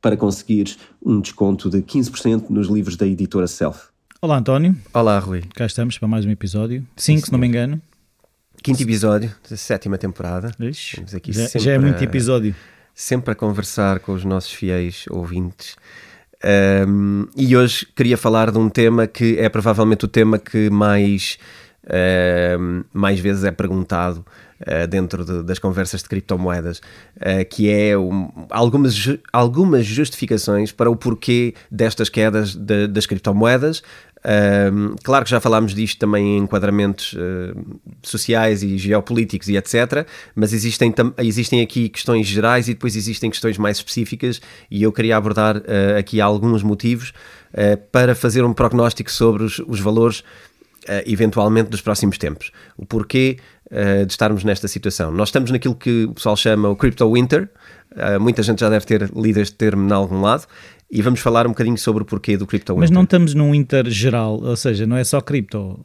para conseguires um desconto de 15% nos livros da editora Self. Olá António, Olá, Rui. cá estamos para mais um episódio. Cinco, se não me engano. Quinto episódio da sétima temporada. Ixi, já, sempre já é muito a- episódio. Sempre a conversar com os nossos fiéis ouvintes. Ahm, e hoje queria falar de um tema que é provavelmente o tema que mais, ahm, mais vezes é perguntado ah, dentro de- das conversas de criptomoedas, ah, que é um- algumas, ju- algumas justificações para o porquê destas quedas de- das criptomoedas. Ahm, claro que já falámos disto também em enquadramentos ah, sociais e geopolíticos e etc. Mas existem, existem aqui questões gerais e depois existem questões mais específicas, e eu queria abordar ah, aqui alguns motivos ah, para fazer um prognóstico sobre os, os valores eh, eventualmente dos próximos tempos. O porquê eh, de estarmos nesta situação. Nós estamos naquilo que o pessoal chama o Crypto Winter, Eh, muita gente já deve ter lido este termo em algum lado, e vamos falar um bocadinho sobre o porquê do Crypto Mas Winter. não estamos num inter geral, ou seja, não é só cripto.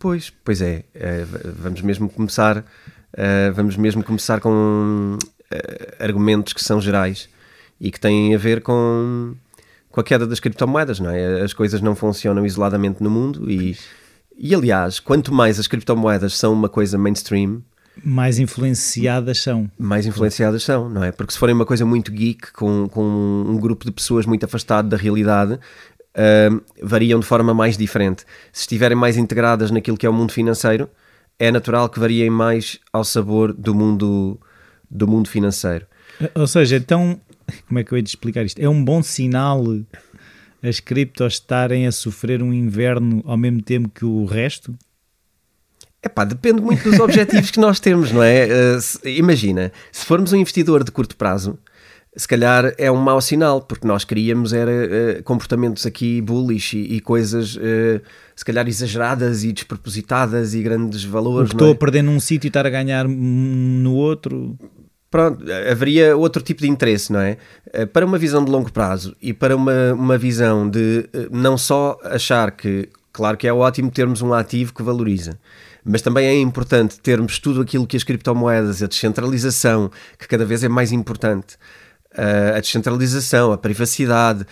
Pois, pois é, v- vamos mesmo começar, vamos mesmo começar com argumentos que são gerais e que têm a ver com, com a queda das criptomoedas, não é? As coisas não funcionam isoladamente no mundo e, e aliás, quanto mais as criptomoedas são uma coisa mainstream, Mais influenciadas são. mais influenciadas são, não é? Porque se forem uma coisa muito geek, com, com um grupo de pessoas muito afastado da realidade, ahm, variam de forma mais diferente. Se estiverem mais integradas naquilo que é o mundo financeiro, é natural que variem mais ao sabor do mundo, do mundo financeiro. Ou seja, então, como é que eu ia te explicar isto? É um bom sinal as criptos estarem a sofrer um inverno ao mesmo tempo que o resto? Epá, depende muito dos objetivos que nós temos, não é? Uh, se- imagina, se formos um investidor de curto prazo, se calhar é um mau sinal, porque nós queríamos era uh, comportamentos aqui bullish e, e coisas uh, se calhar exageradas e despropositadas e grandes O valores, que não estou é? a perder num sítio e estar a ganhar no outro? Pronto, haveria outro tipo de interesse, não é? Eh, Para uma visão de longo prazo e para uma, uma visão de eh, não só achar que, claro que é ótimo termos um ativo que valoriza, mas também é importante termos tudo aquilo que as criptomoedas, a descentralização, que cada vez é mais importante, eh, a descentralização, a privacidade,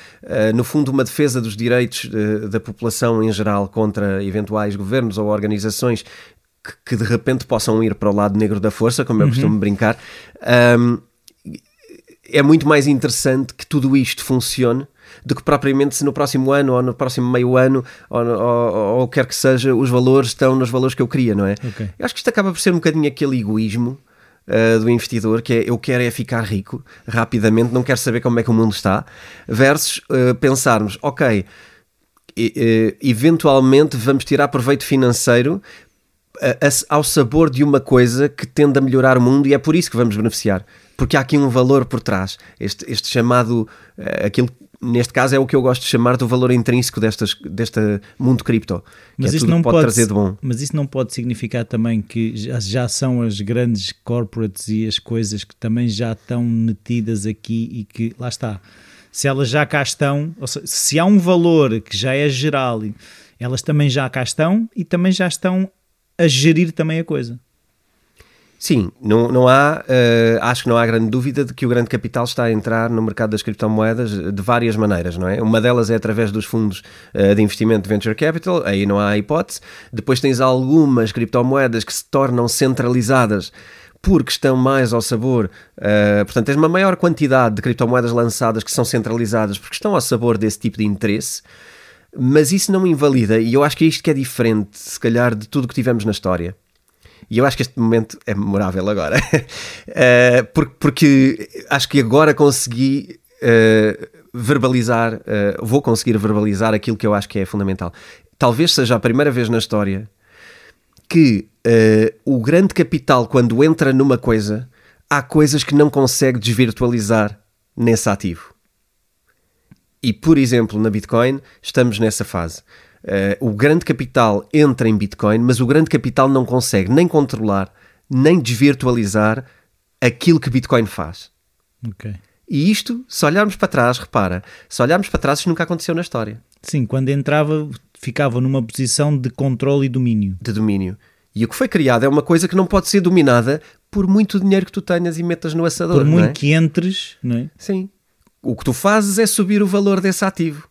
no fundo, uma defesa dos direitos da população em geral contra eventuais governos ou organizações que, que de repente possam ir para o lado negro da força, como eu costumo brincar. Ahm, é muito mais interessante que tudo isto funcione do que propriamente se no próximo ano ou no próximo meio ano ou, ou, ou o que quer que seja, os valores estão nos valores que eu queria, não é? Ok. Eu acho que isto acaba por ser um bocadinho aquele egoísmo uh, do investidor que é eu quero é ficar rico rapidamente, não quero saber como é que o mundo está, versus uh, pensarmos, ok, e- e- eventualmente vamos tirar proveito financeiro a- ao sabor de uma coisa que tende a melhorar o mundo e é por isso que vamos beneficiar. Porque há aqui um valor por trás. Este, este chamado, eh, aquilo, neste caso é o que eu gosto de chamar do valor intrínseco destas, deste mundo cripto. Que Mas é não pode, pode, trazer de bom. Mas isso não pode significar também que já, já são as grandes corporates e as coisas que também já estão metidas aqui e que lá está. Se elas já cá estão, seja, se há um valor que já é geral, elas também já cá estão e também já estão a gerir também a coisa. Sim, não, não há, uh, acho que não há grande dúvida de que o grande capital está a entrar no mercado das criptomoedas de várias maneiras, não é? Uma delas é através dos fundos uh, de investimento de venture capital, aí não há hipótese. Depois tens algumas criptomoedas que se tornam centralizadas porque estão mais ao sabor, uh, portanto, tens uma maior quantidade de criptomoedas lançadas que são centralizadas porque estão ao sabor desse tipo de interesse, mas isso não invalida, e eu acho que é isto que é diferente, se calhar, de tudo que tivemos na história e eu acho que este momento é memorável agora, uh, porque, porque, acho que agora consegui uh, verbalizar, uh, vou conseguir verbalizar aquilo que eu acho que é fundamental. Talvez seja a primeira vez na história que o grande capital, quando entra numa coisa, há coisas que não consegue desvirtualizar nesse ativo. E, por exemplo, na Bitcoin, estamos nessa fase. Uh, o grande capital entra em Bitcoin, mas o grande capital não consegue nem controlar, nem desvirtualizar aquilo que Bitcoin faz. Ok. E isto, se olharmos para trás, repara, se olharmos para trás, isto nunca aconteceu na história. Sim, quando entrava, ficava numa posição de controle e domínio. De domínio. E o que foi criado é uma coisa que não pode ser dominada por muito dinheiro que tu tenhas e metas no assador. Por muito é? que entres, não é? Sim. O que tu fazes é subir o valor desse ativo.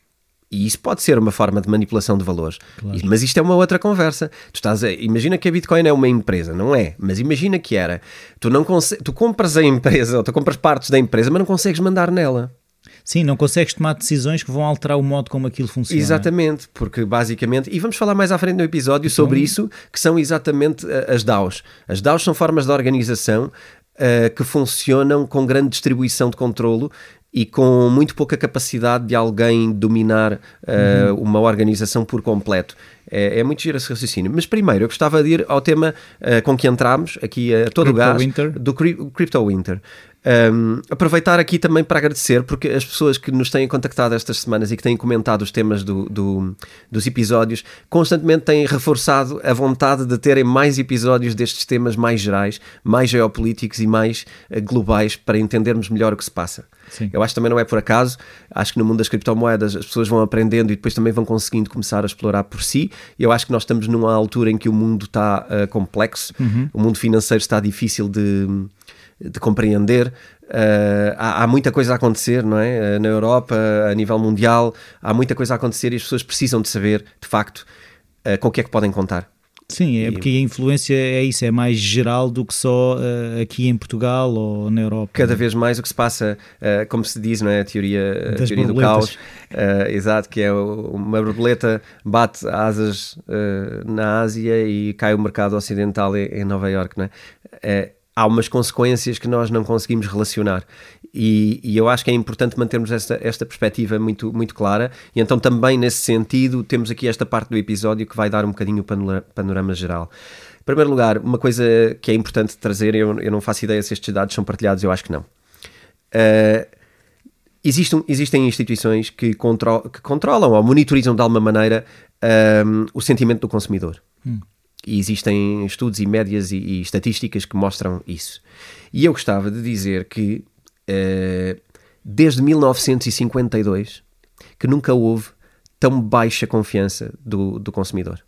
E isso pode ser uma forma de manipulação de valores. Claro. Mas isto é uma outra conversa. Tu estás a, imagina que a Bitcoin é uma empresa, não é? Mas imagina que era. Tu, não tu compras a empresa, ou tu compras partes da empresa, mas não consegues mandar nela. Sim, não consegues tomar decisões que vão alterar o modo como aquilo funciona. Exatamente, porque basicamente, e vamos falar mais à frente no episódio então, sobre isso, que são exatamente eh, as DAOs. As DAOs são formas de organização uh, que funcionam com grande distribuição de controlo e com muito pouca capacidade de alguém dominar uh, uhum. uma organização por completo. É, é, muito giro esse raciocínio. Mas primeiro eu gostava de ir ao tema uh, com que entramos aqui a todo o gás Winter. do Crypto Winter. Um, aproveitar aqui também para agradecer, porque as pessoas que nos têm contactado estas semanas e que têm comentado os temas do, do, dos episódios constantemente têm reforçado a vontade de terem mais episódios destes temas mais gerais, mais geopolíticos e mais uh, globais para entendermos melhor o que se passa. Sim. Eu acho que também não é por acaso, acho que no mundo das criptomoedas as pessoas vão aprendendo e depois também vão conseguindo começar a explorar por si. E eu acho que nós estamos numa altura em que o mundo está uh, complexo, uhum. o mundo financeiro está difícil de de compreender. Uh, há, há, muita coisa a acontecer, não é? Uh, na Europa, a nível mundial, há muita coisa a acontecer e as pessoas precisam de saber, de facto, uh, com o que é que podem contar. Sim, é porque a influência é isso, é mais geral do que só uh, aqui em Portugal ou na Europa. Cada vez mais o que se passa, uh, como se diz, não é? a teoria, a teoria do caos, uh, exato, que é uma borboleta bate asas na Ásia e cai o mercado ocidental em, em Nova York, não é? Há umas consequências que nós não conseguimos relacionar. E, e, eu acho que é importante mantermos esta, esta perspectiva muito, muito clara. E então, também nesse sentido, temos aqui esta parte do episódio que vai dar um bocadinho o panorama, geral. Em primeiro lugar, uma coisa que é importante trazer, eu, eu não faço ideia se estes dados são partilhados, eu acho que não. Uh, existem, existem instituições que, contro que controlam ou monitorizam de alguma maneira um, ah, o sentimento do consumidor. Hum. E existem estudos e médias e, e, estatísticas que mostram isso. E eu gostava de dizer que uh, desde 1952 que nunca houve tão baixa confiança do, do consumidor.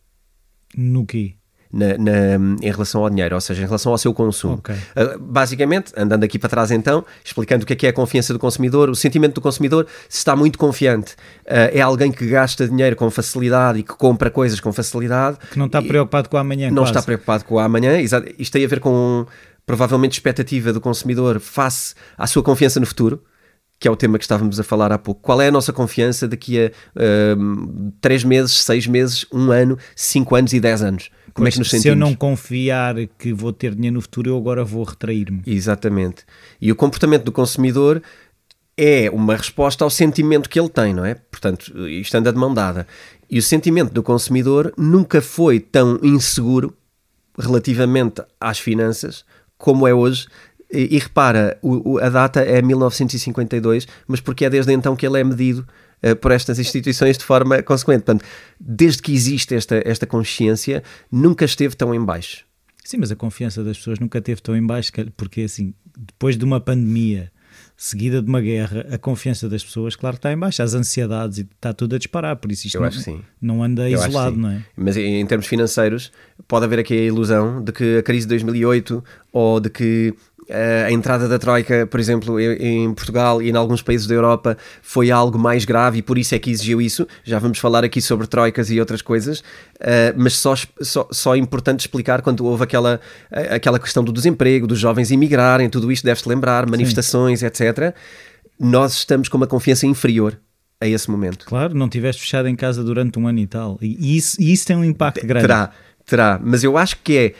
No quê? Na, na, em relação ao dinheiro, ou seja, em relação ao seu consumo. Okay. Uh, basicamente, andando aqui para trás então, explicando o que é, que é a confiança do consumidor, o sentimento do consumidor, se está muito confiante, uh, é alguém que gasta dinheiro com facilidade e que compra coisas com facilidade. Que não está preocupado com o amanhã. Não quase. está preocupado com o amanhã, isto tem a ver com provavelmente expectativa do consumidor face à sua confiança no futuro que é o tema que estávamos a falar há pouco. Qual é a nossa confiança daqui a uh, 3 meses, 6 meses, 1 ano, 5 anos e 10 anos? Como é que nos sentimos? Se eu não confiar que vou ter dinheiro no futuro, eu agora vou retrair-me. Exatamente. E o comportamento do consumidor é uma resposta ao sentimento que ele tem, não é? Portanto, isto anda de mão dada. E o sentimento do consumidor nunca foi tão inseguro relativamente às finanças como é hoje e, e repara, o, o, a data é 1952, mas porque é desde então que ele é medido por estas instituições de forma consequente. Portanto, desde que existe esta, esta consciência, nunca esteve tão em baixo. Sim, mas a confiança das pessoas nunca esteve tão em baixo, porque assim, depois de uma pandemia, seguida de uma guerra, a confiança das pessoas, claro está em baixo, as ansiedades e está tudo a disparar, por isso isto não, não, anda Eu isolado, não é? Mas em termos financeiros, pode haver aqui a ilusão de que a crise de 2008 ou de que a entrada da Troika, por exemplo, em Portugal e em alguns países da Europa foi algo mais grave e por isso é que exigiu isso. Já vamos falar aqui sobre Troicas e outras coisas, mas só, só, só é importante explicar quando houve aquela, aquela questão do desemprego, dos jovens imigrarem, tudo isto deve-se lembrar, manifestações, Sim. etc. Nós estamos com uma confiança inferior a esse momento. Claro, não tiveste fechado em casa durante um ano e tal. E isso, e isso tem um impacto grande. Terá, terá, mas eu acho que é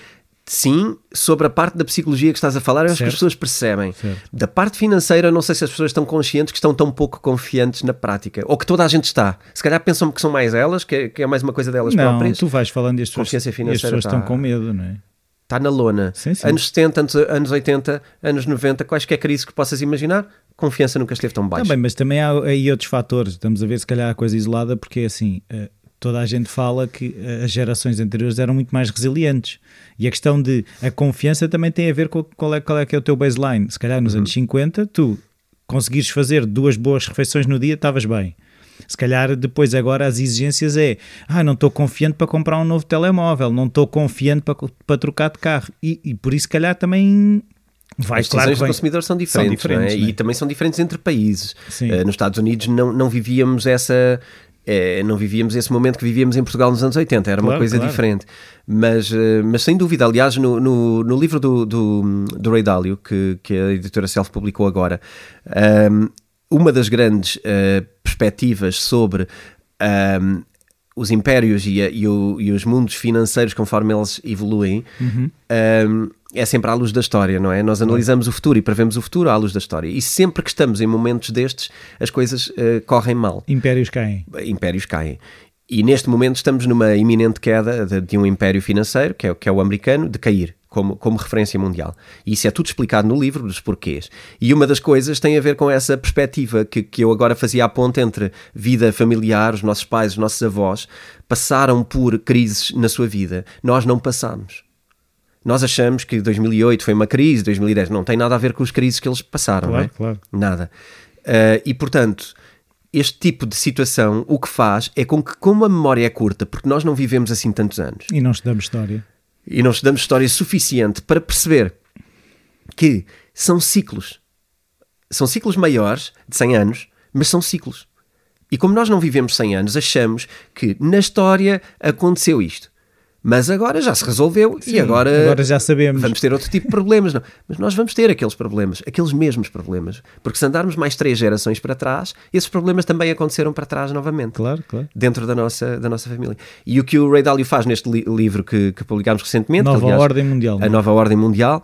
sim, sobre a parte da psicologia que estás a falar, eu acho que as pessoas percebem. Certo. Da parte financeira, não sei se as pessoas estão conscientes que estão tão pouco confiantes na prática. Ou que toda a gente está. Se calhar pensam que são mais elas, que é, que é mais uma coisa delas não, próprias. tu vais falando e as pessoas, financeira as pessoas está, estão com medo, não é? Está na lona. Sim, sim. Anos 70, anos, anos 80, anos 90, quaisquer crise que possas imaginar, confiança nunca esteve tão baixa. Também, mas também há aí outros fatores. Estamos a ver se calhar a coisa isolada, porque é assim, eh, toda a gente fala que eh, as gerações anteriores eram muito mais resilientes. E a questão de a confiança também tem a ver com qual é, qual é que é o teu baseline. Se calhar nos uhum. anos 50, tu conseguires fazer duas boas refeições no dia, estavas bem. Se calhar depois agora as exigências é ah, não estou confiante para comprar um novo telemóvel, não estou confiante para, para trocar de carro. E, e por isso, se calhar, também Vai, As decisões claro do consumidor são diferentes, são diferentes é? e também são diferentes entre países. Uh, nos Estados Unidos não, não vivíamos essa, é, não vivíamos esse momento que vivíamos em Portugal nos anos 80, era claro, uma coisa claro. diferente. Mas, eh, mas sem dúvida, aliás, no, no, no livro do, do, do, Ray Dalio, que, que a editora Self publicou agora, um, ehm, uma das grandes uh, perspectivas sobre um, ehm, os impérios e, a, e, o, e, os mundos financeiros conforme eles evoluem uhum. um, é sempre à luz da história, não é? Nós analisamos o futuro e prevemos o futuro à luz da história. E sempre que estamos em momentos destes, as coisas uh, correm mal. Impérios caem. Impérios caem. E neste momento estamos numa iminente queda de, de um império financeiro, que é, que é o americano, de cair. Como, como, referência mundial. E isso é tudo explicado no livro dos porquês. E uma das coisas tem a ver com essa perspectiva que, que eu agora fazia a ponte entre vida familiar, os nossos pais, os nossos avós, passaram por crises na sua vida. Nós não passamos. Nós achamos que 2008 foi uma crise, 2010 não tem nada a ver com as crises que eles passaram, claro, não é? Claro. Nada. Uh, e portanto, este tipo de situação o que faz é com que, como a memória é curta, porque nós não vivemos assim tantos anos. E não estudamos história. E não estudamos história suficiente para perceber que são ciclos. São ciclos maiores, de 100 anos, mas são ciclos. E como nós não vivemos 100 anos, achamos que na história aconteceu isto. Mas agora já se resolveu Sim, e agora, agora já sabemos. Vamos ter outro tipo de problemas. Não. Mas nós vamos ter aqueles problemas, aqueles mesmos problemas. Porque se andarmos mais três gerações para trás, esses problemas também aconteceram para trás novamente. Claro, claro. Dentro da nossa, da nossa família. E o que o Ray Dalio faz neste li livro que, que publicámos recentemente, Nova aliás, Ordem Mundial. A é? Nova Ordem Mundial,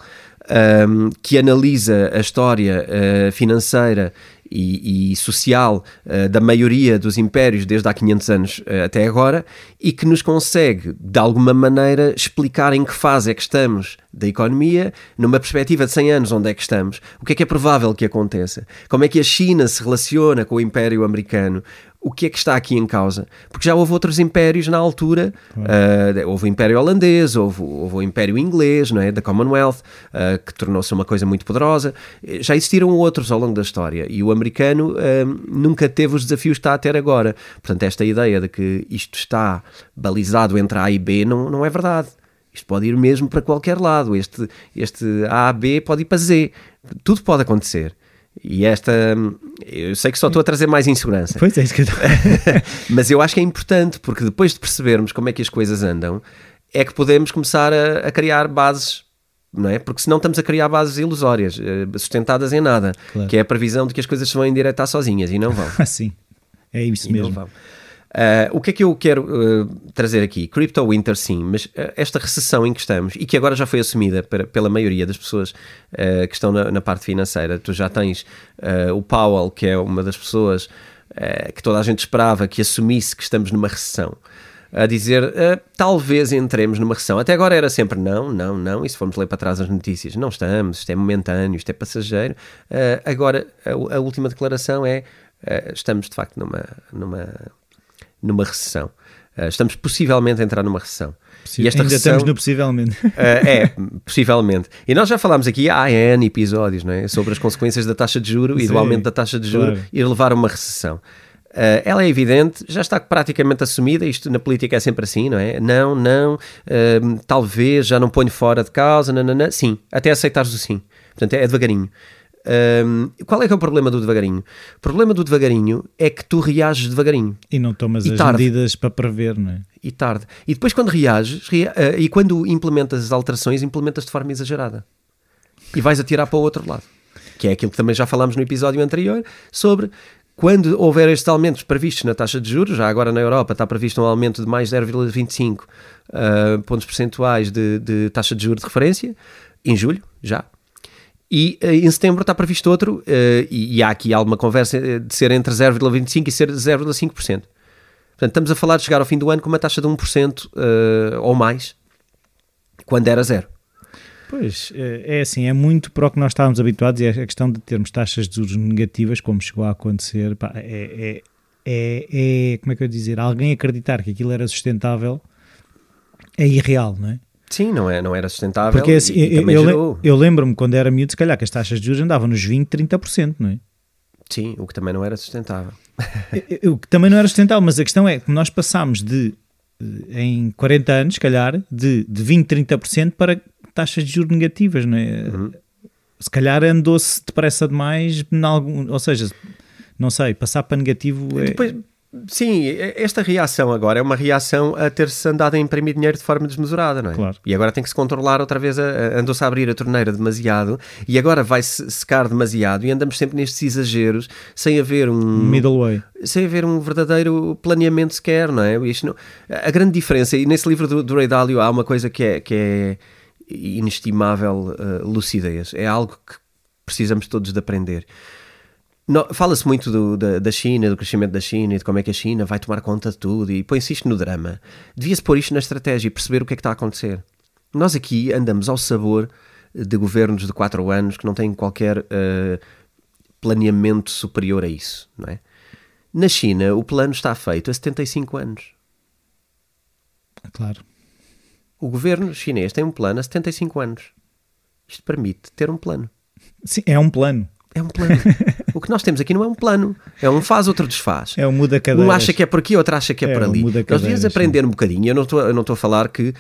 um, que analisa a história uh, financeira e, e social uh, da maioria dos impérios desde há 500 anos uh, até agora e que nos consegue, de alguma maneira, explicar em que fase é que estamos da economia, numa perspectiva de 100 anos, onde é que estamos, o que é que é provável que aconteça, como é que a China se relaciona com o Império Americano, o que é que está aqui em causa? Porque já houve outros impérios na altura, uh, houve o Império Holandês, houve, houve, o Império Inglês, não é? da Commonwealth, uh, que tornou-se uma coisa muito poderosa. Já existiram outros ao longo da história e o americano uh, nunca teve os desafios que está a ter agora. Portanto, esta ideia de que isto está balizado entre A e B não, não é verdade. Isto pode ir mesmo para qualquer lado. Este, este A, B pode ir para Z. Tudo pode acontecer. E esta, eu sei que só estou a trazer mais insegurança. Pois é, isso que eu Mas eu acho que é importante, porque depois de percebermos como é que as coisas andam, é que podemos começar a, a criar bases, não é? Porque senão estamos a criar bases ilusórias, eh, sustentadas em nada, claro. que é a previsão de que as coisas se vão endireitar sozinhas e não vão. Sim, é isso e mesmo. Uh, o que é que eu quero uh, trazer aqui? Crypto Winter, sim, mas uh, esta recessão em que estamos e que agora já foi assumida per, pela maioria das pessoas que estão na, na, parte financeira, tu já tens o Powell, que é uma das pessoas que toda a gente esperava que assumisse que estamos numa recessão. A dizer, talvez entremos numa recessão. Até agora era sempre não, não, não. E se formos ler para trás as notícias, não estamos, isto é momentâneo, isto é passageiro. agora, a, a, última declaração é: estamos de facto numa, numa numa recessão. Uh, estamos possivelmente a entrar numa recessão. E esta Ainda recessão, estamos no possivelmente. Uh, é, possivelmente. E nós já falámos aqui há N episódios não é? sobre as consequências da taxa de juro Sim, e do aumento da taxa de juro claro. e levar a uma recessão. Uh, ela é evidente, já está praticamente assumida, isto na política é sempre assim, não é? Não, não, talvez, já não ponho fora de causa, não, não, não. sim, até aceitares o sim. Portanto, é devagarinho. Um, qual é que é o problema do devagarinho? O problema do devagarinho é que tu reages devagarinho. E não tomas e as tarde. medidas para prever, não é? E tarde. E depois quando reages, rea uh, e quando implementas as alterações, implementas de forma exagerada. E vais atirar para o outro lado. Que é aquilo que também já falámos no episódio anterior, sobre quando houver estes aumentos previstos na taxa de juros, já agora na Europa está previsto um aumento de mais 0,25 uh, pontos percentuais de, de taxa de juros de referência, em julho, já, e uh, em setembro está previsto outro, uh, e, há aqui alguma conversa de ser entre 0,25% e ser 0,5%. Portanto, estamos a falar de chegar ao fim do ano com uma taxa de 1% uh, ou mais, quando era zero. Pois, é assim, é muito para o que nós estávamos habituados e a questão de termos taxas de juros negativas, como chegou a acontecer, pá, é, é, é, é, como é que eu ia dizer, alguém acreditar que aquilo era sustentável é irreal, não é? Sim, não, é, não era sustentável. Porque assim, eu, eu, eu lembro-me quando era miúdo, se calhar, que as taxas de juros andavam nos 20, 30%, não é? Sim, o que também não era sustentável. o que também não era sustentável, mas a questão é que nós passámos de, em 40 anos, se calhar, de, de 20, 30% para taxas de juros negativas, não é? Uhum. Se calhar andou-se depressa demais, algum, ou seja, não sei, passar para negativo é... Depois, sim, esta reação agora é uma reação a ter-se andado a imprimir dinheiro de forma desmesurada, não é? Claro. E agora tem que se controlar outra vez, andou-se a abrir a torneira demasiado e agora vai-se secar demasiado e andamos sempre nestes exageros sem haver um... Middle way. Sem haver um verdadeiro planeamento sequer, não é? Isto não, a grande diferença, e nesse livro do, do Ray Dalio há uma coisa que é... Que é inestimável uh, lucidez. É algo que precisamos todos de aprender. Fala-se muito do, da, da, China, do crescimento da China e de como é que a China vai tomar conta de tudo e põe-se isto no drama. Devia-se pôr isto na estratégia e perceber o que é que está a acontecer. Nós aqui andamos ao sabor de governos de quatro anos que não têm qualquer uh, planeamento superior a isso, não é? Na China, o plano está feito há 75 anos. Claro. O governo chinês tem um plano há 75 anos. Isto permite ter um plano. Sim, é um plano. É um plano. o que nós temos aqui não é um plano. É um faz, outro desfaz. É um muda cadeiras. Um acha que é por aqui, outro acha que é, é por ali. Um nós devíamos aprender um bocadinho. Eu não estou, eu não estou a falar que.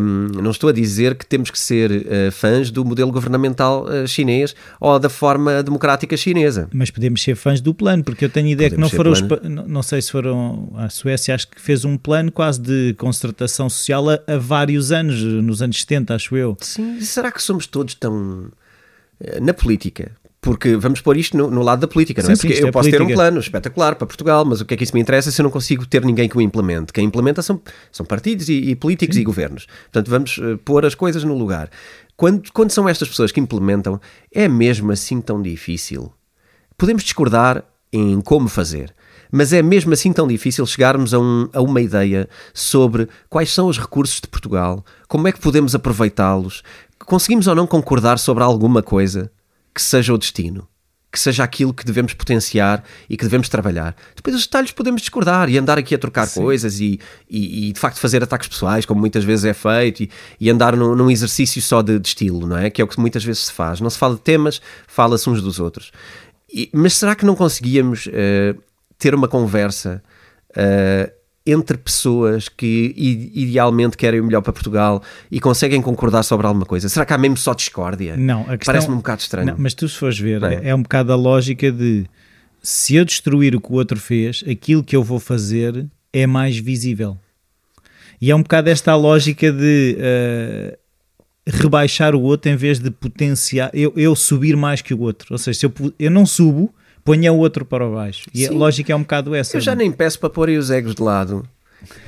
Um, não estou a dizer que temos que ser uh, fãs do modelo governamental uh, chinês ou da forma democrática chinesa. Mas podemos ser fãs do plano, porque eu tenho ideia podemos que não foram. Os, não sei se foram. A Suécia acho que fez um plano quase de concertação social a, a vários anos, nos anos 70, acho eu. Sim, será que somos todos tão. Eh, na política, porque vamos pôr isto no, no lado da política, não é? Sim, Porque eu é posso política. ter um plano espetacular para Portugal, mas o que é que isso me interessa se eu não consigo ter ninguém que o implemente? Quem implementa são, são partidos e, e políticos sim. e governos. Portanto, vamos uh, pôr as coisas no lugar. Quando, quando são estas pessoas que implementam, é mesmo assim tão difícil? Podemos discordar em como fazer, mas é mesmo assim tão difícil chegarmos a, um, a, uma ideia sobre quais são os recursos de Portugal, como é que podemos aproveitá-los, conseguimos ou não concordar sobre alguma coisa que seja o destino, que seja aquilo que devemos potenciar e que devemos trabalhar. Depois os detalhes podemos discordar e andar aqui a trocar Sim. coisas e, e, e, de facto fazer ataques pessoais, como muitas vezes é feito, e, e andar num, num, exercício só de, de, estilo, não é? Que é o que muitas vezes se faz. Não se fala de temas, fala-se uns dos outros. mas será que não conseguíamos uh, ter uma conversa? Uh, entre pessoas que idealmente querem o melhor para Portugal e conseguem concordar sobre alguma coisa? Será que há mesmo só discórdia? Não, questão... parece-me um bocado estranho. Não, mas tu se fores ver, é? é um bocado a lógica de se eu destruir o que o outro fez, aquilo que eu vou fazer é mais visível. E é um bocado esta a lógica de uh, rebaixar o outro em vez de potenciar, eu, eu subir mais que o outro. Ou seja, se eu, eu não subo, ponha o outro para baixo. E Sim. a lógica é um bocado essa. Eu já nem peço para porem os egos de lado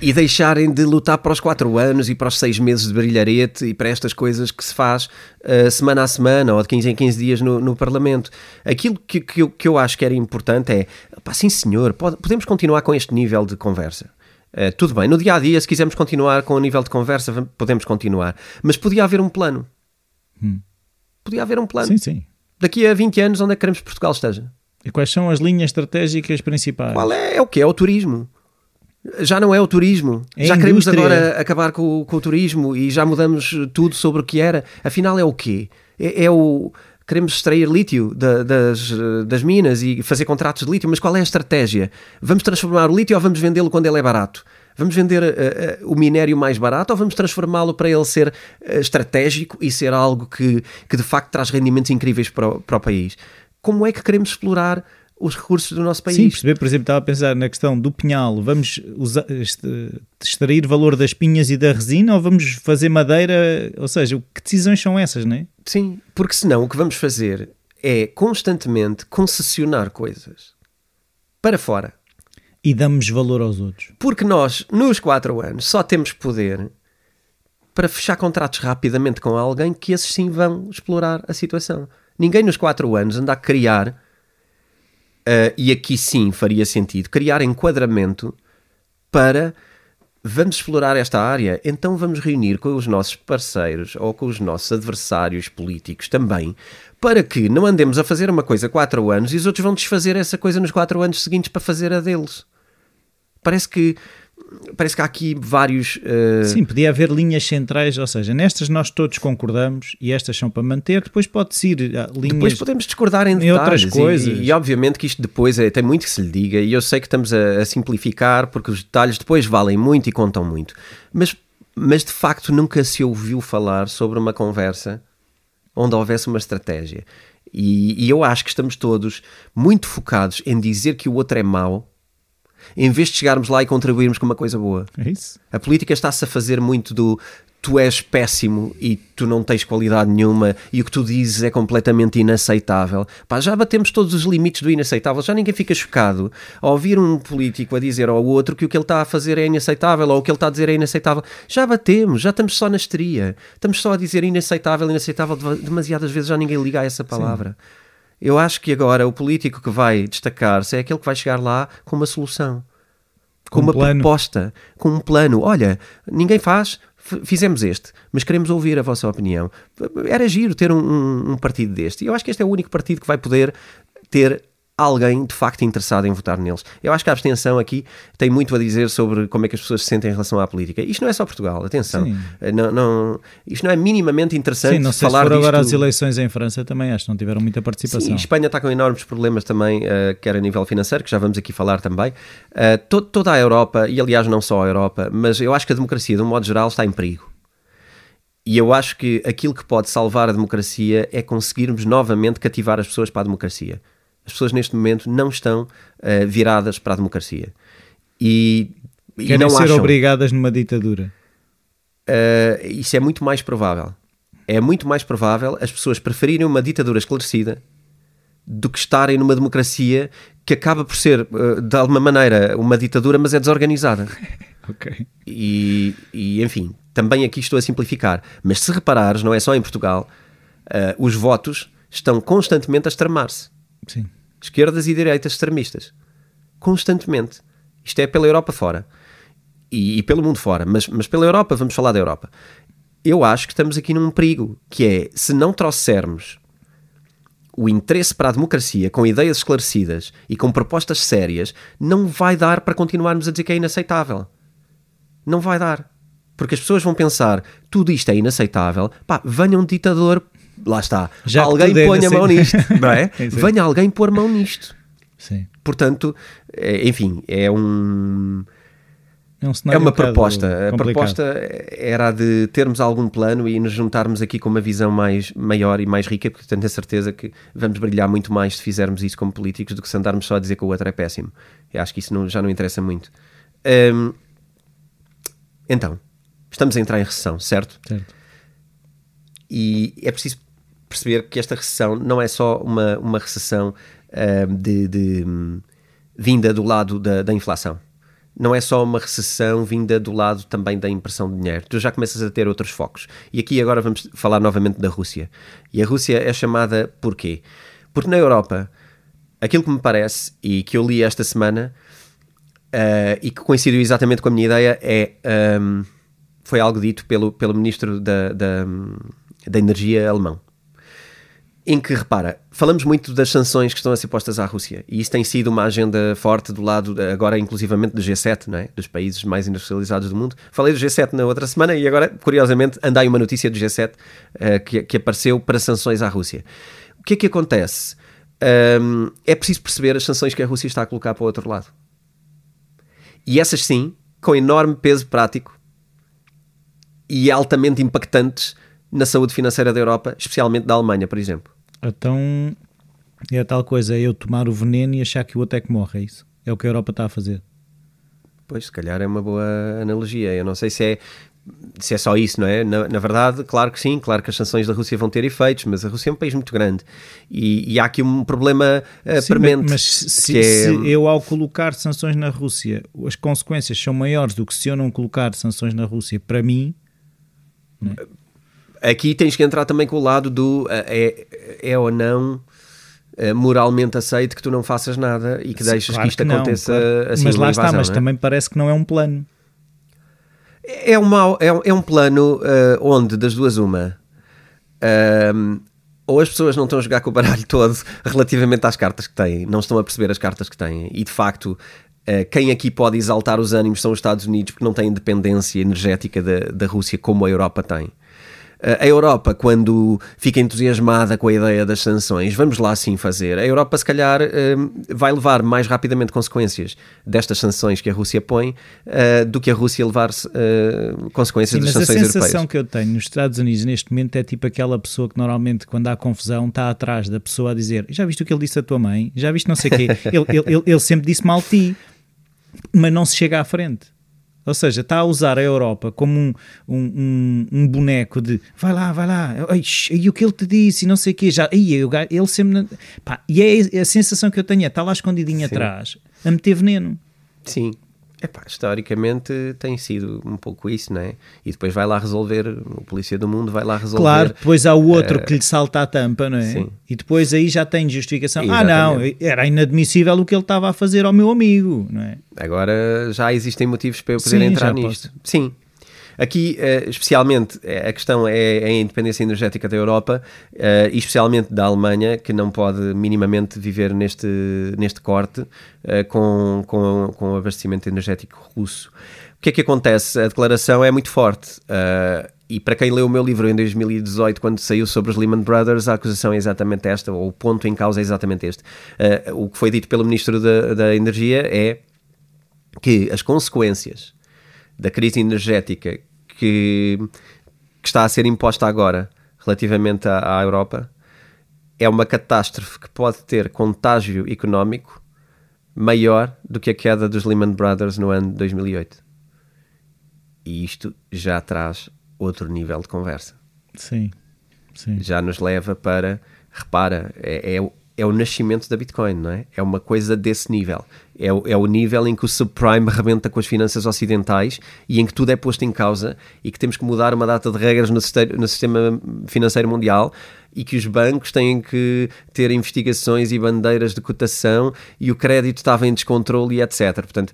e deixarem de lutar para os 4 anos e para os 6 meses de brilharete e para estas coisas que se faz uh, semana a semana ou de 15 em 15 dias no, no Parlamento. Aquilo que, que, eu, que eu acho que era importante é, pá, sim senhor, pode, podemos continuar com este nível de conversa. Uh, tudo bem, no dia a dia, se quisermos continuar com o nível de conversa, podemos continuar. Mas podia haver um plano. Hum. Podia haver um plano. Sim, sim. Daqui a 20 anos, onde é que queremos que Portugal esteja? E quais são as linhas estratégicas principais? Qual é? É o que? É o turismo. Já não é o turismo. É já queremos agora acabar com, o- com o turismo e já mudamos tudo sobre o que era. Afinal, é o quê? É, é o. Queremos extrair lítio da- das, das minas e fazer contratos de lítio, mas qual é a estratégia? Vamos transformar o lítio ou vamos vendê-lo quando ele é barato? Vamos vender eh, eh, o minério mais barato ou vamos transformá-lo para ele ser eh, estratégico e ser algo que, que de facto traz rendimentos incríveis para o, para o país? Como é que queremos explorar os recursos do nosso país? Sim, perceber, por exemplo, estava a pensar na questão do pinhal. Vamos usar, extrair valor das pinhas e da resina ou vamos fazer madeira? Ou seja, que decisões são essas, não é? Sim, porque senão o que vamos fazer é constantemente concessionar coisas para fora. E damos valor aos outros. Porque nós, nos quatro anos, só temos poder para fechar contratos rapidamente com alguém que esses sim vão explorar a situação. Ninguém nos quatro anos anda a criar, ah, e aqui sim faria sentido, criar enquadramento para vamos explorar esta área, então vamos reunir com os nossos parceiros ou com os nossos adversários políticos também, para que não andemos a fazer uma coisa quatro anos e os outros vão desfazer essa coisa nos quatro anos seguintes para fazer a deles. Parece que parece que há aqui vários uh, Sim, podia haver linhas centrais, ou seja, nestas nós todos concordamos e estas são para manter, depois pode-se ir a linhas... Depois podemos discordar em, em outras e- coisas. E, e obviamente que isto depois é, tem muito que se lhe diga e eu sei que estamos a, a simplificar porque os detalhes depois valem muito e contam muito. Mas, mas de facto nunca se ouviu falar sobre uma conversa onde houvesse uma estratégia. E, e eu acho que estamos todos muito focados em dizer que o outro é mau em vez de chegarmos lá e contribuirmos com uma coisa boa. É isso? A política está-se a fazer muito do tu és péssimo e tu não tens qualidade nenhuma e o que tu dizes é completamente inaceitável. Pá, já batemos todos os limites do inaceitável, já ninguém fica chocado ao ouvir um político a dizer ao outro que o que ele está a fazer é inaceitável ou o que ele está a dizer é inaceitável. Já batemos, já estamos só na histeria. Estamos só a dizer inaceitável, inaceitável, demasiadas vezes já ninguém liga a essa palavra. Eu acho que agora o político que vai destacar-se é aquele que vai chegar lá com uma solução, com, um uma plano. proposta, com um plano. Olha, ninguém faz, fizemos este, mas queremos ouvir a vossa opinião. Era giro ter um, um- um partido deste. E eu acho que este é o único partido que vai poder ter alguém de facto interessado em votar neles. Eu acho que a abstenção aqui tem muito a dizer sobre como é que as pessoas se sentem em relação à política. Isto não é só Portugal, atenção. Sim. Não, não- isto não é minimamente interessante Sim, não sei se falar for agora disto- as eleições em França também, acho que não tiveram muita participação. Sim, Espanha está com enormes problemas também, eh, quer a nível financeiro, que já vamos aqui falar também. Eh, to- toda a Europa, e aliás não só a Europa, mas eu acho que a democracia, de um modo geral, está em perigo. E eu acho que aquilo que pode salvar a democracia é conseguirmos novamente cativar as pessoas para a democracia. As pessoas neste momento não estão eh, viradas para a democracia. E, e Querem não ser acham. obrigadas numa ditadura. Uh, isso é muito mais provável. É muito mais provável as pessoas preferirem uma ditadura esclarecida do que estarem numa democracia que acaba por ser, uh, de alguma maneira, uma ditadura, mas é desorganizada. Ok. E, e, enfim, também aqui estou a simplificar. Mas se reparares, não é só em Portugal, uh, os votos estão constantemente a extremar-se. Sim. Esquerdas e direitas extremistas. Constantemente. Isto é pela Europa fora. E, e pelo mundo fora. Mas, mas pela Europa, vamos falar da Europa. Eu acho que estamos aqui num perigo, que é, se não trouxermos o interesse para a democracia com ideias esclarecidas e com propostas sérias, não vai dar para continuarmos a dizer que é inaceitável. Não vai dar. Porque as pessoas vão pensar, tudo isto é inaceitável, pá, venha um ditador, lá está, Já alguém é ponha a mão nisto, não é? Venha alguém pôr mão nisto. Sim. Portanto, é- enfim, é um É, um é uma um proposta. A complicado. proposta era a de termos algum plano e nos juntarmos aqui com uma visão mais maior e mais rica, porque tenho a certeza que vamos brilhar muito mais se fizermos isso como políticos do que se andarmos só a dizer que o outro é péssimo. Eu acho que isso não- já não interessa muito. Hum, então, estamos a entrar em recessão, certo? Certo. E é preciso perceber que esta recessão não é só uma, uma recessão ahm, de, de, vinda do lado da, da inflação. Não é só uma recessão vinda do lado também da impressão de dinheiro. Tu já começas a ter outros focos. E aqui agora vamos falar novamente da Rússia. E a Rússia é chamada porquê? Porque na Europa, aquilo que me parece e que eu li esta semana ah, e que coincidiu exatamente com a minha ideia é ahm, foi algo dito pelo, pelo ministro da, da, da Energia alemão. Em que, repara, falamos muito das sanções que estão a ser postas à Rússia e isso tem sido uma agenda forte do lado, agora inclusivamente do G7, não é? dos países mais industrializados do mundo. Falei do G7 na outra semana e agora, curiosamente, anda aí uma notícia do G7 uh, que, que, apareceu para sanções à Rússia. O que é que acontece? Um, é preciso perceber as sanções que a Rússia está a colocar para o outro lado. E essas sim, com enorme peso prático e altamente impactantes na saúde financeira da Europa, especialmente da Alemanha, por exemplo. Então é a tal coisa, é eu tomar o veneno e achar que o outro é que morre, é isso? É o que a Europa está a fazer. Pois, se calhar é uma boa analogia. Eu não sei se é, se é só isso, não é? Na, na, verdade, claro que sim, claro que as sanções da Rússia vão ter efeitos, mas a Rússia é um país muito grande e, e há aqui um problema uh, sim, premente. Mas se, é... se, eu, ao colocar sanções na Rússia, as consequências são maiores do que se eu não colocar sanções na Rússia, para mim. É? Aqui tens que entrar também com o lado do uh, é, é ou não eh, moralmente aceito que tu não faças nada e que Sim, deixes claro que isto que não, aconteça claro. assim. Mas lá invasão, está, mas é? também parece que não é um plano. É, uma, é, é um plano uh, onde, das duas, uma. Uh, ou as pessoas não estão a jogar com o baralho todo relativamente às cartas que têm, não estão a perceber as cartas que têm, e de facto uh, quem aqui pode exaltar os ânimos são os Estados Unidos, porque não têm independência energética da, da Rússia como a Europa tem. A Europa, quando fica entusiasmada com a ideia das sanções, vamos lá sim fazer. A Europa, se calhar, hum, vai levar mais rapidamente consequências destas sanções que a Rússia põe uh, do que a Rússia levar consequências sim, das sanções europeias. Mas a sensação que eu tenho nos Estados Unidos neste momento é tipo aquela pessoa que normalmente, quando há confusão, está atrás da pessoa a dizer: Já viste o que ele disse à tua mãe? Já viste não sei o quê? ele, ele, ele, ele sempre disse mal de ti, mas não se chega à frente. Ou seja, está a usar a Europa como um, um, um, um boneco de vai lá, vai lá, e o que ele te disse e não sei o quê, já, aí, ele sempre. Pá, e é a sensação que eu tenho, é, está lá escondidinho Sim. atrás a meter veneno. Sim, Epá, historicamente tem sido um pouco isso, não é? E depois vai lá resolver, o Polícia do Mundo vai lá resolver. Claro, depois há o outro uh, que lhe salta a tampa, não é? Sim. E depois aí já tem justificação. Exatamente. Ah, não, era inadmissível o que ele estava a fazer ao meu amigo, não é? Agora já existem motivos para eu poder Sim, entrar nisto. Posso. Sim, Aqui, uh, especialmente, eh, a questão é, é a independência energética da Europa uh, e especialmente da Alemanha, que não pode minimamente viver neste, neste corte com, com, com o abastecimento energético russo. O que é que acontece? A declaração é muito forte. e para quem leu o meu livro em 2018, quando saiu sobre os Lehman Brothers, a acusação é exatamente esta, ou o ponto em causa é exatamente este. o que foi dito pelo Ministro da, da Energia é que as consequências da crise energética que, que está a ser imposta agora relativamente à, à Europa é uma catástrofe que pode ter contágio económico maior do que a queda dos Lehman Brothers no ano de 2008. E isto já traz outro nível de conversa. Sim, sim. Já nos leva para, repara, é, é, é o nascimento da Bitcoin, não é? É uma coisa desse nível. É o, é o nível em que o subprime rebenta com as finanças ocidentais e em que tudo é posto em causa e que temos que mudar uma data de regras no, no sistema financeiro mundial e que os bancos têm que ter investigações e bandeiras de cotação e o crédito estava em descontrole e etc. Portanto,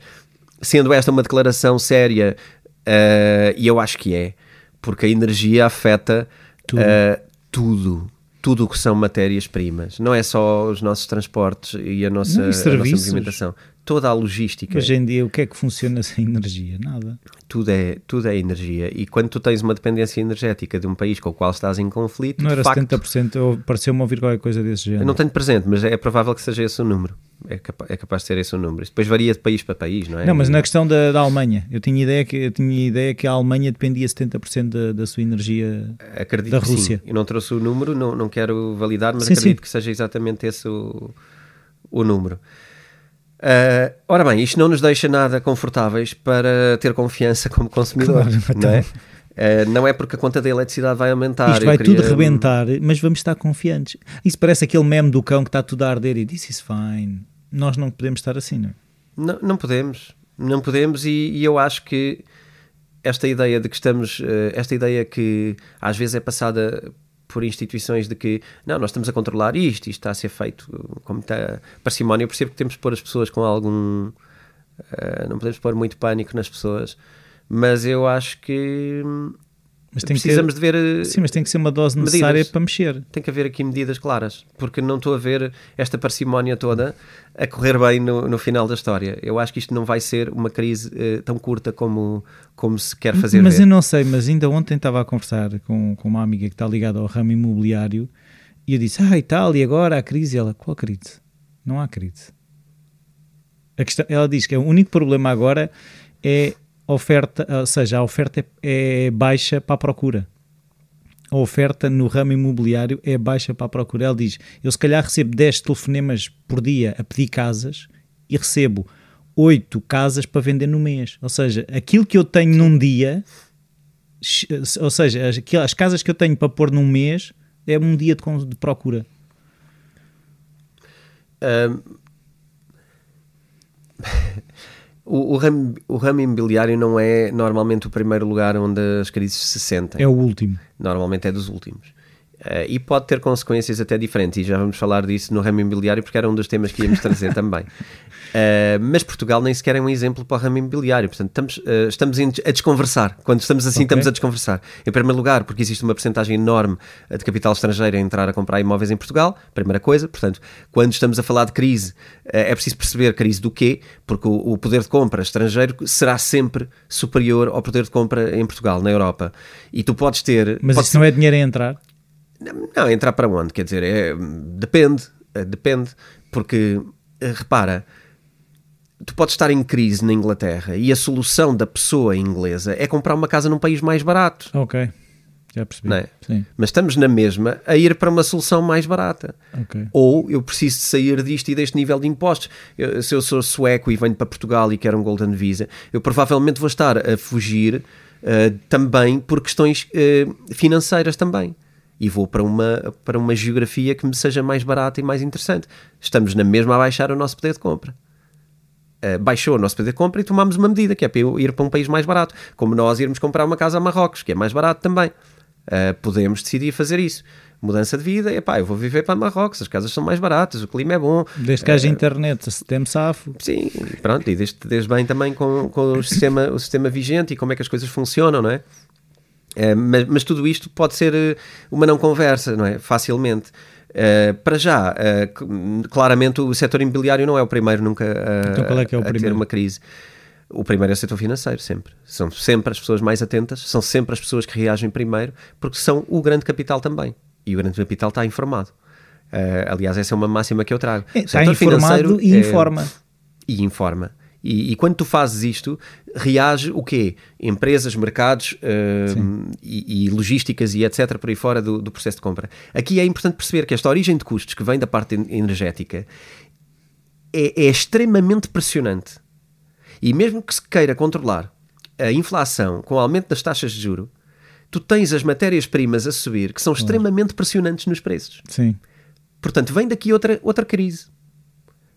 sendo esta uma declaração séria, uh, e eu acho que é, porque a energia afeta tudo. Uh, tudo tudo o que são matérias-primas. Não é só os nossos transportes e a nossa, Não, e a nossa movimentação. Toda a logística. Hoje em dia, o que é que funciona sem energia? Nada. Tudo é, tudo é energia. E quando tu tens uma dependência energética de um país com o qual estás em conflito. Não era facto, 70%, pareceu-me ouvir qualquer coisa desse género. Eu não tenho presente, mas é provável que seja esse o número. É capaz, é capaz de ser esse o número. Isso depois varia de país para país, não é? Não, mas na questão da, da Alemanha, eu tinha ideia que, eu tinha ideia que a Alemanha dependia 70% da, da sua energia acredito da Rússia. Sim. Eu não trouxe o número, não, não quero validar, mas sim, acredito sim. que seja exatamente esse o, o número. Uh, ora bem, isto não nos deixa nada confortáveis para ter confiança como consumidor, claro, não é? Uh, não é porque a conta da eletricidade vai aumentar. Isto vai queria... tudo rebentar, mas vamos estar confiantes. Isso parece aquele meme do cão que está tudo a arder e this is fine. Nós não podemos estar assim, não é? Não, não podemos. Não podemos e, e eu acho que esta ideia de que estamos, uh, esta ideia que às vezes é passada por instituições de que não, nós estamos a controlar isto, isto está a ser feito com muita parcimónia. Eu percebo que temos que pôr as pessoas com algum. Uh, não podemos pôr muito pânico nas pessoas, mas eu acho que Mas precisamos ter- de ver. eh, Sim, mas tem que ser uma dose Medidas. necessária para mexer. Tem que haver aqui medidas claras, porque não estou a ver esta parcimónia toda a correr bem no, no final da história. Eu acho que isto não vai ser uma crise eh, tão curta como, como se quer fazer mas ver. eu não sei, mas ainda ontem estava a conversar com, com uma amiga que está ligada ao ramo imobiliário e eu disse, ah, e tal, e agora a crise? E ela, qual crise? Não há crise. A questão, ela diz que o único problema agora é oferta, ou seja, a oferta é, é baixa para a procura. A oferta no ramo imobiliário é baixa para a procura. Ela diz, eu se calhar recebo 10 telefonemas por dia a pedir casas e recebo 8 casas para vender no mês. Ou seja, aquilo que eu tenho num dia, ou seja, as, as casas que eu tenho para pôr num mês é um dia de, de procura. Ahm, o, o, ramo, o ramo imobiliário não é normalmente o primeiro lugar onde as crises se sentem. É o último. Normalmente é dos últimos. Eh, e pode ter consequências até diferentes, e já vamos falar disso no ramo imobiliário, porque era um dos temas que íamos trazer também. Eh, mas Portugal nem sequer é um exemplo para o ramo imobiliário, portanto, estamos, eh, estamos a desconversar. Quando estamos assim, Ok. estamos a desconversar. Em primeiro lugar, porque existe uma porcentagem enorme de capital estrangeiro a entrar a comprar imóveis em Portugal, primeira coisa. Portanto, quando estamos a falar de crise, é preciso perceber crise do quê, porque o, o poder de compra estrangeiro será sempre superior ao poder de compra em Portugal, na Europa. E tu podes ter. Mas podes isso não é dinheiro a entrar? Não, entrar para onde? Quer dizer, é, depende, eh, depende, porque eh, repara, tu podes estar em crise na Inglaterra e a solução da pessoa inglesa é comprar uma casa num país mais barato, Ok, já percebi. é? Mas estamos na mesma a ir para uma solução mais barata. ok. Ou eu preciso de sair disto e deste nível de impostos. Eu- se eu sou sueco e venho para Portugal e quero um Golden Visa, eu provavelmente vou estar a fugir eh, também por questões eh, financeiras também. E vou para uma, para uma geografia que me seja mais barata e mais interessante. Estamos na mesma a baixar o nosso poder de compra. Uh, baixou o nosso poder de compra e tomámos uma medida, que é para eu ir para um país mais barato. Como nós irmos comprar uma casa a Marrocos, que é mais barato também. Uh, podemos decidir fazer isso. Mudança de vida, epá, eu vou viver para Marrocos, as casas são mais baratas, o clima é bom. Desde que haja internet, se tem safo. Sim, pronto, e desde, desde bem também com, com o, sistema, o sistema vigente e como é que as coisas funcionam, não é? Eh, mas, mas tudo isto pode ser eh, uma não conversa, não é? Facilmente. Eh, para já, claramente o setor imobiliário não é o primeiro nunca a, Então é é o a ter primeiro? uma crise. O primeiro é o setor financeiro, sempre. São sempre as pessoas mais atentas, são sempre as pessoas que reagem primeiro, porque são o grande capital também. E o grande capital está informado. Aliás, essa é uma máxima que eu trago. É, Está informado e é- informa. e informa. E, e quando tu fazes isto, reage o quê? Empresas, mercados hum, e, e logísticas e etc. por aí fora do, do processo de compra. Aqui é importante perceber que esta origem de custos que vem da parte en- energética é, é extremamente pressionante. E mesmo que se queira controlar a inflação com o aumento das taxas de juro, tu tens as matérias-primas a subir que são extremamente pressionantes nos preços. Sim. Portanto, vem daqui outra, outra crise.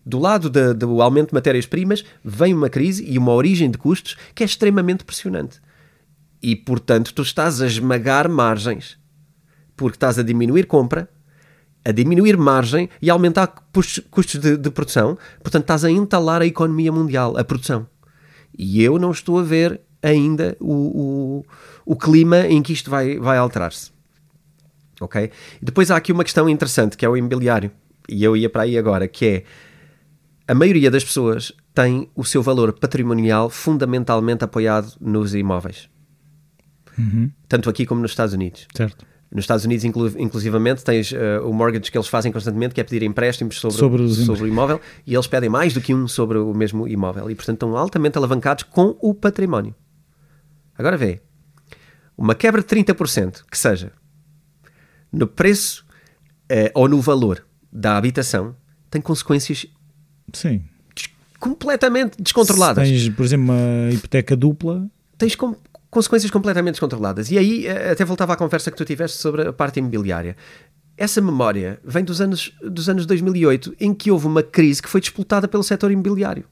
Do lado do aumento de matérias-primas, vem uma crise e uma origem de custos que é extremamente pressionante. E, portanto, tu estás a esmagar margens. Porque estás a diminuir compra, a diminuir margem e a aumentar custos, de, de produção. Portanto, estás a entalar a economia mundial, a produção. E eu não estou a ver ainda o, o, o clima em que isto vai, vai alterar-se. Ok? Depois há aqui uma questão interessante que é o imobiliário. E eu ia para aí agora, que é a maioria das pessoas tem o seu valor patrimonial fundamentalmente apoiado nos imóveis. Tanto aqui como nos Estados Unidos. Certo. Nos Estados Unidos, inclu inclusivamente, tens eh, o mortgage que eles fazem constantemente, que é pedir empréstimos sobre, Sobre os sobre o imóvel, e eles pedem mais do que um sobre o mesmo imóvel. E, portanto, estão altamente alavancados com o património. Agora vê, uma quebra de 30%, que seja no preço eh, ou no valor da habitação, tem consequências Sim. completamente descontroladas. Se tens, por exemplo, uma hipoteca dupla, tens com- consequências completamente descontroladas. E aí, eh, até voltava à conversa que tu tiveste sobre a parte imobiliária. Essa memória vem dos anos, dos anos 2008, em que houve uma crise que foi disputada pelo setor imobiliário.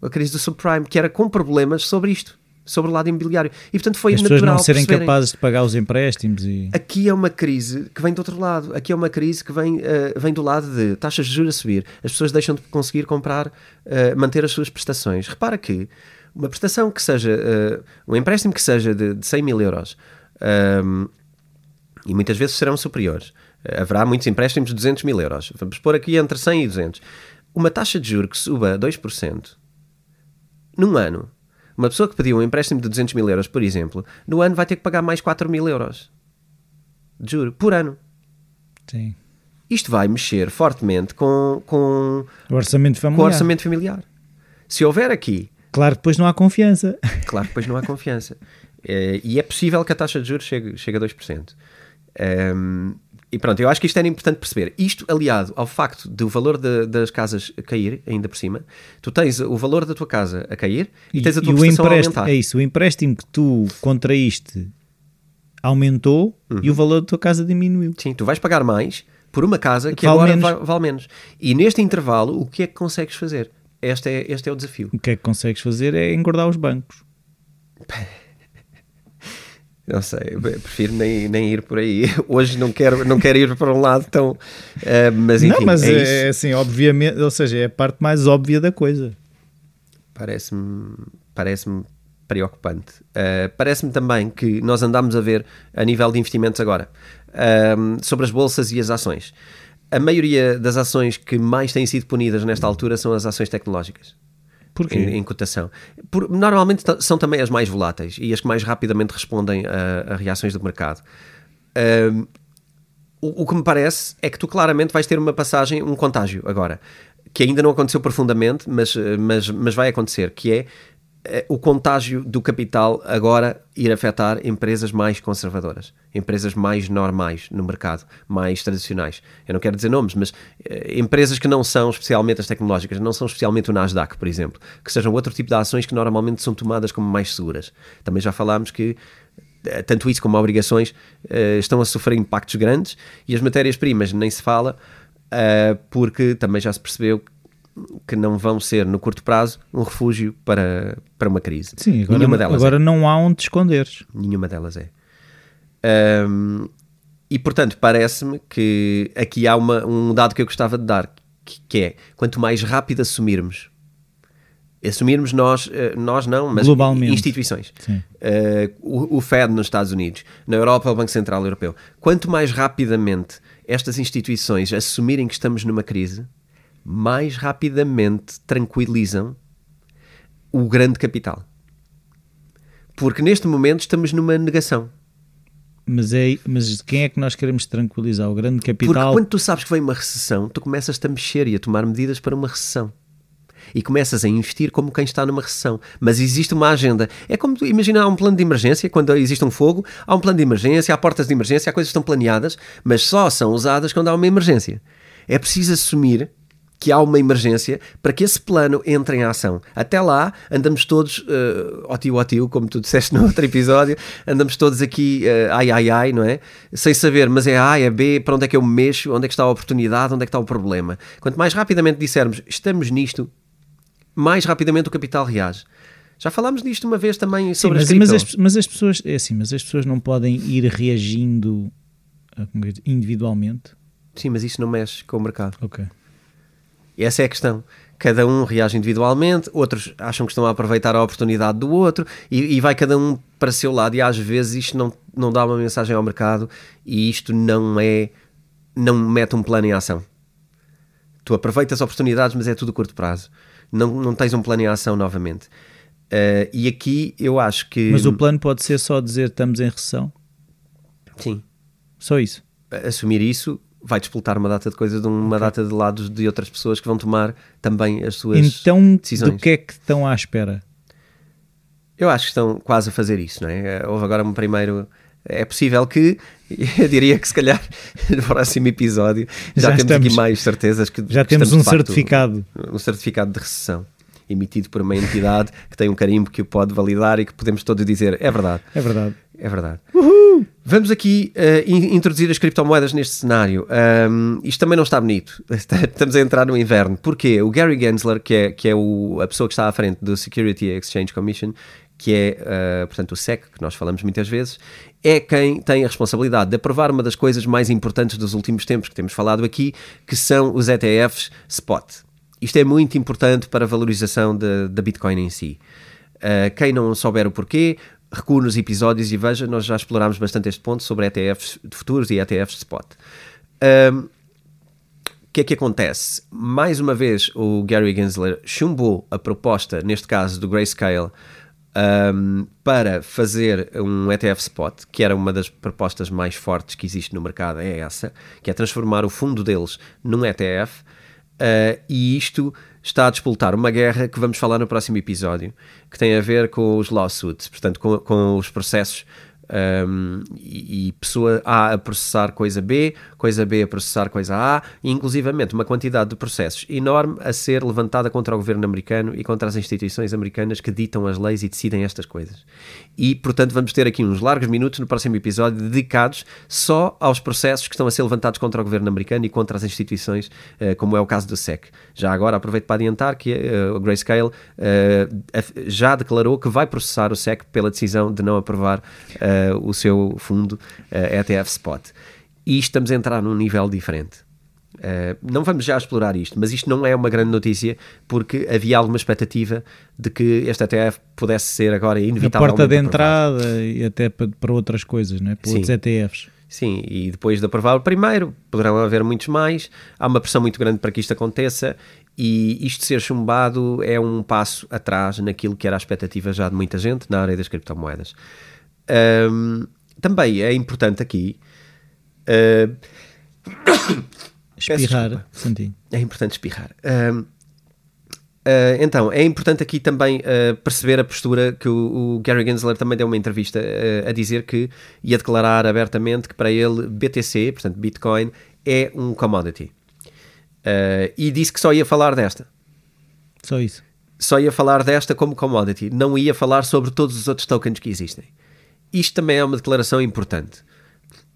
A crise do subprime, que era com problemas sobre isto, sobre o lado imobiliário. E, portanto, foi as pessoas natural não serem perceberem. capazes de pagar os empréstimos e. Aqui é uma crise que vem do outro lado. Aqui é uma crise que vem, eh, vem do lado de taxas de juros a subir. As pessoas deixam de conseguir comprar, eh, manter as suas prestações. Repara que uma prestação que seja, eh, um empréstimo que seja de, de 100 mil euros um, e muitas vezes serão superiores. Haverá muitos empréstimos de 200 mil euros. Vamos pôr aqui entre 100 e 200. Uma taxa de juros que suba 2% num ano, uma pessoa que pediu um empréstimo de 200 mil euros, por exemplo, no ano vai ter que pagar mais 4 mil euros de juro por ano. Sim. Isto vai mexer fortemente com, com, O orçamento com o familiar. orçamento familiar. Se houver aqui Claro que depois não há confiança. Claro que depois não há confiança. Eh, e é possível que a taxa de juros chegue, chegue a 2%. Ehm, e pronto, eu acho que isto era importante perceber. Isto aliado ao facto do valor de- das casas cair, ainda por cima, tu tens o valor da tua casa a cair e, tens a tua o prestação a aumentar. é isso, o empréstimo que tu contraíste aumentou e Uhum. o valor da tua casa diminuiu. Sim, tu vais pagar mais por uma casa que Vale agora menos. vai- vale menos. E neste intervalo, o que é que consegues fazer? Este é, este é o desafio. O que é que consegues fazer é engordar os bancos. Não sei, prefiro nem, nem ir por aí. Hoje não quero, não quero ir para um lado tão. eh, mas enfim, não, mas é é, assim, obviamente, ou seja, é a parte mais óbvia da coisa. Parece-me parece preocupante. Uh, Parece-me também que nós andamos a ver, a nível de investimentos agora, um, sobre as bolsas e as ações. A maioria das ações que mais têm sido punidas nesta altura são as ações tecnológicas. Porquê? Em, em cotação. Por- normalmente são também as mais voláteis e as que mais rapidamente respondem a, a reações do mercado. Um, o, o que me parece é que tu claramente vais ter uma passagem, um contágio agora, que ainda não aconteceu profundamente, mas, mas, mas vai acontecer, que é o contágio do capital agora ir afetar empresas mais conservadoras, empresas mais normais no mercado, mais tradicionais. Eu não quero dizer nomes, mas eh, empresas que não são especialmente as tecnológicas, não são especialmente o Nasdaq, por exemplo, que sejam outro tipo de ações que normalmente são tomadas como mais seguras. Também já falámos que eh, tanto isso como obrigações eh, estão a sofrer impactos grandes e as matérias-primas nem se fala, eh, porque também já se percebeu que não vão ser no curto prazo um refúgio para, para uma crise. Sim, agora, Nenhuma delas agora é. não há onde te esconderes. Nenhuma delas é. Ahm, e portanto, parece-me que aqui há uma- um dado que eu gostava de dar, que, que é quanto mais rápido assumirmos, assumirmos nós, eh, nós não, mas instituições, eh, o, o Fed nos Estados Unidos, na Europa o Banco Central Europeu, quanto mais rapidamente estas instituições assumirem que estamos numa crise, mais rapidamente tranquilizam o grande capital. Porque neste momento estamos numa negação. Mas, é, mas quem é que nós queremos tranquilizar? O grande Porque capital. quando tu sabes que vem uma recessão, tu começas-te a mexer e a tomar medidas para uma recessão. E começas a investir como quem está numa recessão. Mas existe uma agenda. É como tu imagina, há um plano de emergência, quando existe um fogo, há um plano de emergência, há portas de emergência, há coisas que estão planeadas, mas só são usadas quando há uma emergência. É preciso assumir que há uma emergência para que esse plano entre em ação. Até lá, andamos todos, uh, ó tio, ó tio, como tu disseste no outro episódio, andamos todos aqui, uh, ai, ai, ai, não é? Sem saber, mas é A, é B, para onde é que eu me mexo, onde é que está a oportunidade, onde é que está o problema. Quanto mais rapidamente dissermos, estamos nisto, mais rapidamente o capital reage. Já falámos disto uma vez também Sim, sobre mas, as mas, as, mas as pessoas, é assim, mas as pessoas não podem ir reagindo ah, é individualmente. Sim, mas isso não mexe com o mercado. Ok. E essa é a questão. Cada um reage individualmente, outros acham que estão a aproveitar a oportunidade do outro e, e vai cada um para o seu lado. E às vezes isto não, não dá uma mensagem ao mercado e isto não é. não mete um plano em ação. Tu aproveitas oportunidades, mas é tudo a curto prazo. Não, não tens um plano em ação novamente. Eh, e aqui eu acho que. Mas o plano pode ser só dizer estamos em recessão. Sim. Só isso. assumir isso vai despoltar uma data de coisas de uma data de lados de outras pessoas que vão tomar também as suas Então, decisões. do que é que estão à espera? Eu acho que estão quase a fazer isso, não é? Houve agora um primeiro. É possível que, eu diria que se calhar no próximo episódio já, Já temos estamos- aqui mais certezas que Já que temos um certificado. Um certificado de recessão emitido por uma entidade que tem um carimbo que o pode validar e que podemos todos dizer é verdade. É verdade. É verdade. Vamos aqui uh, in- introduzir as criptomoedas neste cenário. Um, isto também não está bonito. Estamos a entrar no inverno. Porquê? O Gary Gensler, que é, que é o- a pessoa que está à frente do Security Exchange Commission, que é, uh, portanto, o SEC, que nós falamos muitas vezes, é quem tem a responsabilidade de aprovar uma das coisas mais importantes dos últimos tempos que temos falado aqui, que são os ETFs spot. Isto é muito importante para a valorização da da Bitcoin em si. Uh, quem não souber o porquê, recua nos episódios e veja, nós já explorámos bastante este ponto sobre ETFs de futuros e ETFs de spot. Um, o que é que acontece? Mais uma vez, o Gary Gensler chumbou a proposta, neste caso do Grayscale, um, para fazer um ETF spot, que era uma das propostas mais fortes que existe no mercado, é essa, que é transformar o fundo deles num ETF, uh, e isto está a disputar uma guerra que vamos falar no próximo episódio, que tem a ver com os lawsuits, portanto, com, com os processos um, e, e, pessoa A a processar coisa B, coisa B a processar coisa A, e inclusivamente uma quantidade de processos enorme a ser levantada contra o governo americano e contra as instituições americanas que ditam as leis e decidem estas coisas. E, portanto, vamos ter aqui uns largos minutos no próximo episódio dedicados só aos processos que estão a ser levantados contra o governo americano e contra as instituições, uh, como é o caso do SEC. Já agora aproveito para adiantar que uh, o Grayscale uh, já declarou que vai processar o SEC pela decisão de não aprovar o seu fundo ETF Spot. E estamos a entrar num nível diferente. Uh, não vamos já explorar isto, mas isto não é uma grande notícia porque havia alguma expectativa de que este ETF pudesse ser agora inevitavelmente A porta de entrada aprovado. e até para, outras coisas, né? para Sim. outros ETFs. Sim, e depois de aprovar o primeiro, poderão haver muitos mais. Há uma pressão muito grande para que isto aconteça e isto ser chumbado é um passo atrás naquilo que era a expectativa já de muita gente na área das criptomoedas. Um, também é importante aqui. Uh, espirrar, Santinho. É importante espirrar. Um, uh, então, é importante aqui também uh, perceber a postura que o, o, Gary Gensler também deu uma entrevista uh, a dizer que ia declarar abertamente que para ele BTC, portanto Bitcoin, é um commodity. e disse que só ia falar desta. Só isso. Só ia falar desta como commodity. Não ia falar sobre todos os outros tokens que existem. Isto também é uma declaração importante.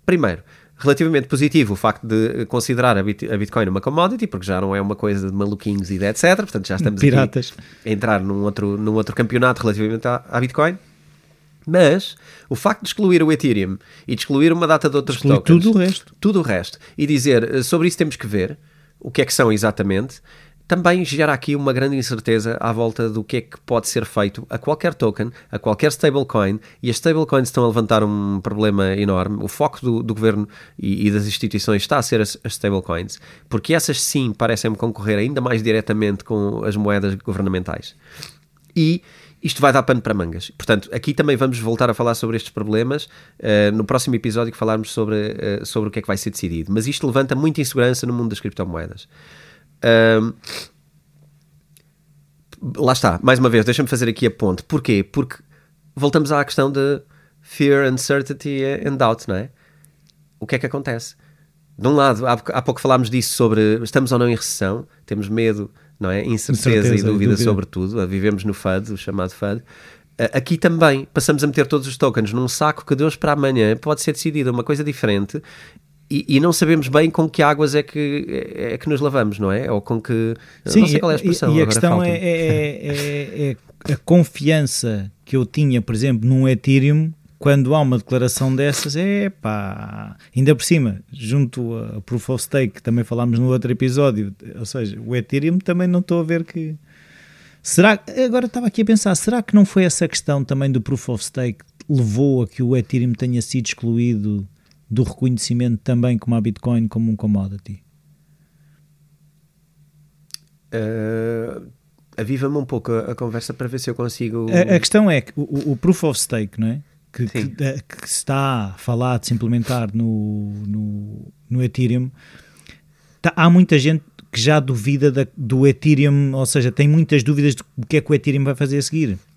Primeiro, relativamente positivo o facto de considerar a, Bitcoin uma commodity, porque já não é uma coisa de maluquinhos e de etc. Portanto, já estamos Piratas. a entrar num outro, num outro campeonato relativamente à, à, Bitcoin. Mas o facto de excluir o Ethereum e de excluir uma data de outros Exclui tokens, tudo o resto, tudo o resto, e dizer eh, sobre isso temos que ver o que é que são exatamente, também gera aqui uma grande incerteza à volta do que é que pode ser feito a qualquer token, a qualquer stablecoin, e as stablecoins estão a levantar um problema enorme. O foco do, do governo e, e, das instituições está a ser as, as stablecoins, porque essas sim parecem-me concorrer ainda mais diretamente com as moedas governamentais. E isto vai dar pano para mangas. Portanto, aqui também vamos voltar a falar sobre estes problemas uh, no próximo episódio que falarmos sobre, uh, sobre o que é que vai ser decidido. Mas isto levanta muita insegurança no mundo das criptomoedas. Um, lá está, mais uma vez, deixa-me fazer aqui a ponte. Porquê? Porque voltamos à questão de fear, uncertainty and doubt, não é? O que é que acontece? De um lado, há, há pouco falámos disso sobre estamos ou não em recessão, temos medo, não é? Incerteza, Incerteza e dúvida, dúvida sobre tudo, vivemos no FUD, o chamado FUD. Aqui também passamos a meter todos os tokens num saco que Deus para amanhã pode ser decidida uma coisa diferente e, e, não sabemos bem com que águas é que, é, é que nos lavamos, não é? Ou com que. Sim, não sei qual é a expressão. E, e a questão é, é, é, é, a confiança que eu tinha, por exemplo, num Ethereum, quando há uma declaração dessas, é pá. Ainda por cima, junto a Proof of Stake, que também falámos no outro episódio, ou seja, o Ethereum também não estou a ver que. Será, agora estava aqui a pensar, será que não foi essa questão também do Proof of Stake que levou a que o Ethereum tenha sido excluído do reconhecimento também como a Bitcoin como um commodity? Uh, Aviva-me um pouco a, a, conversa para ver se eu consigo. A, a questão é que o, o, Proof of Stake, não é? Que, que, eh, que, está falado de se implementar no, no, no Ethereum, tá, há muita gente que já duvida da, do Ethereum, ou seja, tem muitas dúvidas do que é que o Ethereum vai fazer a seguir se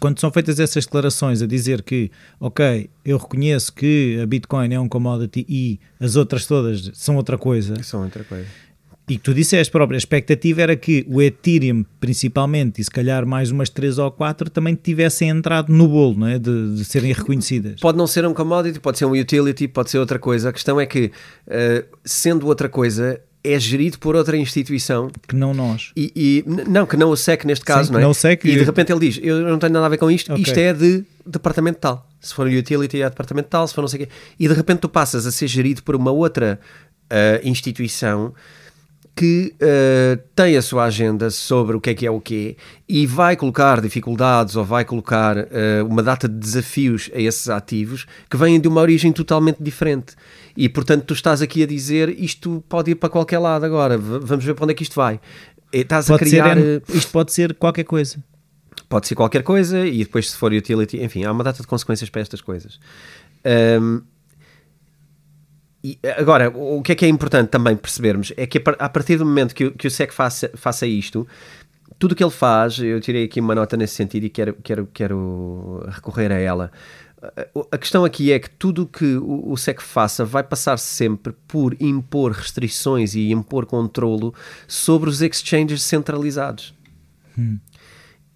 quando são feitas essas declarações a dizer que, ok, eu reconheço que a Bitcoin é um commodity e as outras todas são outra coisa. São outra coisa. E que tu disseste próprio, a expectativa era que o Ethereum, principalmente, e se calhar mais umas 3 ou 4, também tivessem entrado no bolo, não é? de, de serem reconhecidas. Pode não ser um commodity, pode ser um utility, pode ser outra coisa. A questão é que, uh, sendo outra coisa, é gerido por outra instituição. Que não nós. E, e não, que não o SEC neste caso, Sim, não é? Não o SEC e de repente ele diz: Eu não tenho nada a ver com isto, okay. isto é de departamento tal. Se for utility é departamento tal, se for não sei o quê. E de repente tu passas a ser gerido por uma outra uh, instituição. Que uh, tem a sua agenda sobre o que é que é o quê e vai colocar dificuldades ou vai colocar uh, uma data de desafios a esses ativos que vêm de uma origem totalmente diferente. E portanto, tu estás aqui a dizer isto pode ir para qualquer lado agora, vamos ver para onde é que isto vai. E estás pode a criar. Ser, isto pode ser qualquer coisa. Pode ser qualquer coisa e depois, se for utility, enfim, há uma data de consequências para estas coisas. Um, e agora, o que é que é importante também percebermos é que a partir do momento que, que o SEC faça, faça isto, tudo o que ele faz, eu tirei aqui uma nota nesse sentido e quero, quero, quero recorrer a ela. A questão aqui é que tudo o que o SEC faça vai passar sempre por impor restrições e impor controlo sobre os exchanges centralizados. Hum.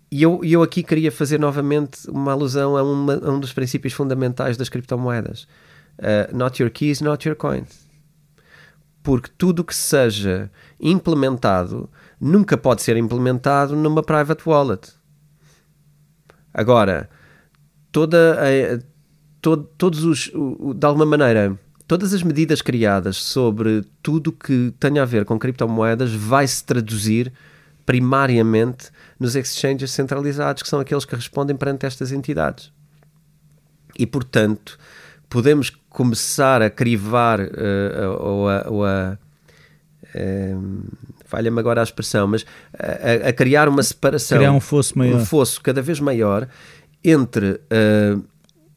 E eu, eu aqui queria fazer novamente uma alusão a, uma, a um dos princípios fundamentais das criptomoedas uh, not your keys, not your coins. Porque tudo que seja implementado nunca pode ser implementado numa private wallet. Agora, toda a, todo, todos os, de alguma maneira, todas as medidas criadas sobre tudo que tenha a ver com criptomoedas vai se traduzir primariamente nos exchanges centralizados, que são aqueles que respondem perante estas entidades. E, portanto, podemos começar a crivar uh, ou a, ou a uh, falha-me agora a expressão, mas a, a, criar uma separação, criar um fosso maior, um fosso cada vez maior entre uh,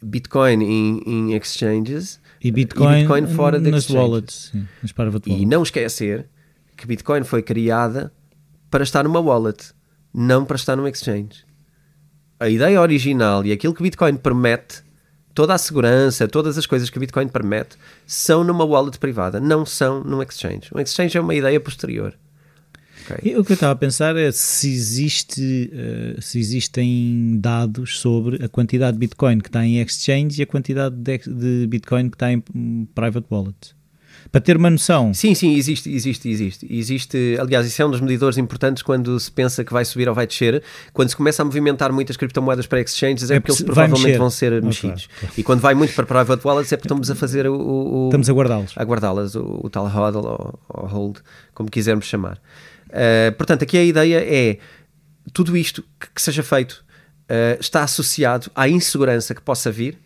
Bitcoin em, exchanges e Bitcoin, e Bitcoin fora de nas wallets, sim, nas wallets. E não esquecer que Bitcoin foi criada para estar numa wallet, não para estar num exchange. A ideia original e aquilo que Bitcoin permite toda a segurança, todas as coisas que o Bitcoin permite são numa wallet privada, não são num exchange. Um exchange é uma ideia posterior. Okay. O que eu estava a pensar é se, existe, uh, se existem dados sobre a quantidade de Bitcoin que está em exchange e a quantidade de, de Bitcoin que está em private wallet para ter uma noção. Sim, sim, existe, existe, existe. Existe, aliás, isso é um dos medidores importantes quando se pensa que vai subir ou vai descer. Quando se começa a movimentar muitas criptomoedas para exchanges, é, é porque eles provavelmente vão ser mexidos. Claro. E quando vai muito para private wallets, é porque estamos a fazer o. o estamos a guardá-los. A guardá-las, o, o, tal hodl ou, ou, hold, como quisermos chamar. Uh, portanto, aqui a ideia é tudo isto que, que seja feito uh, está associado à insegurança que possa vir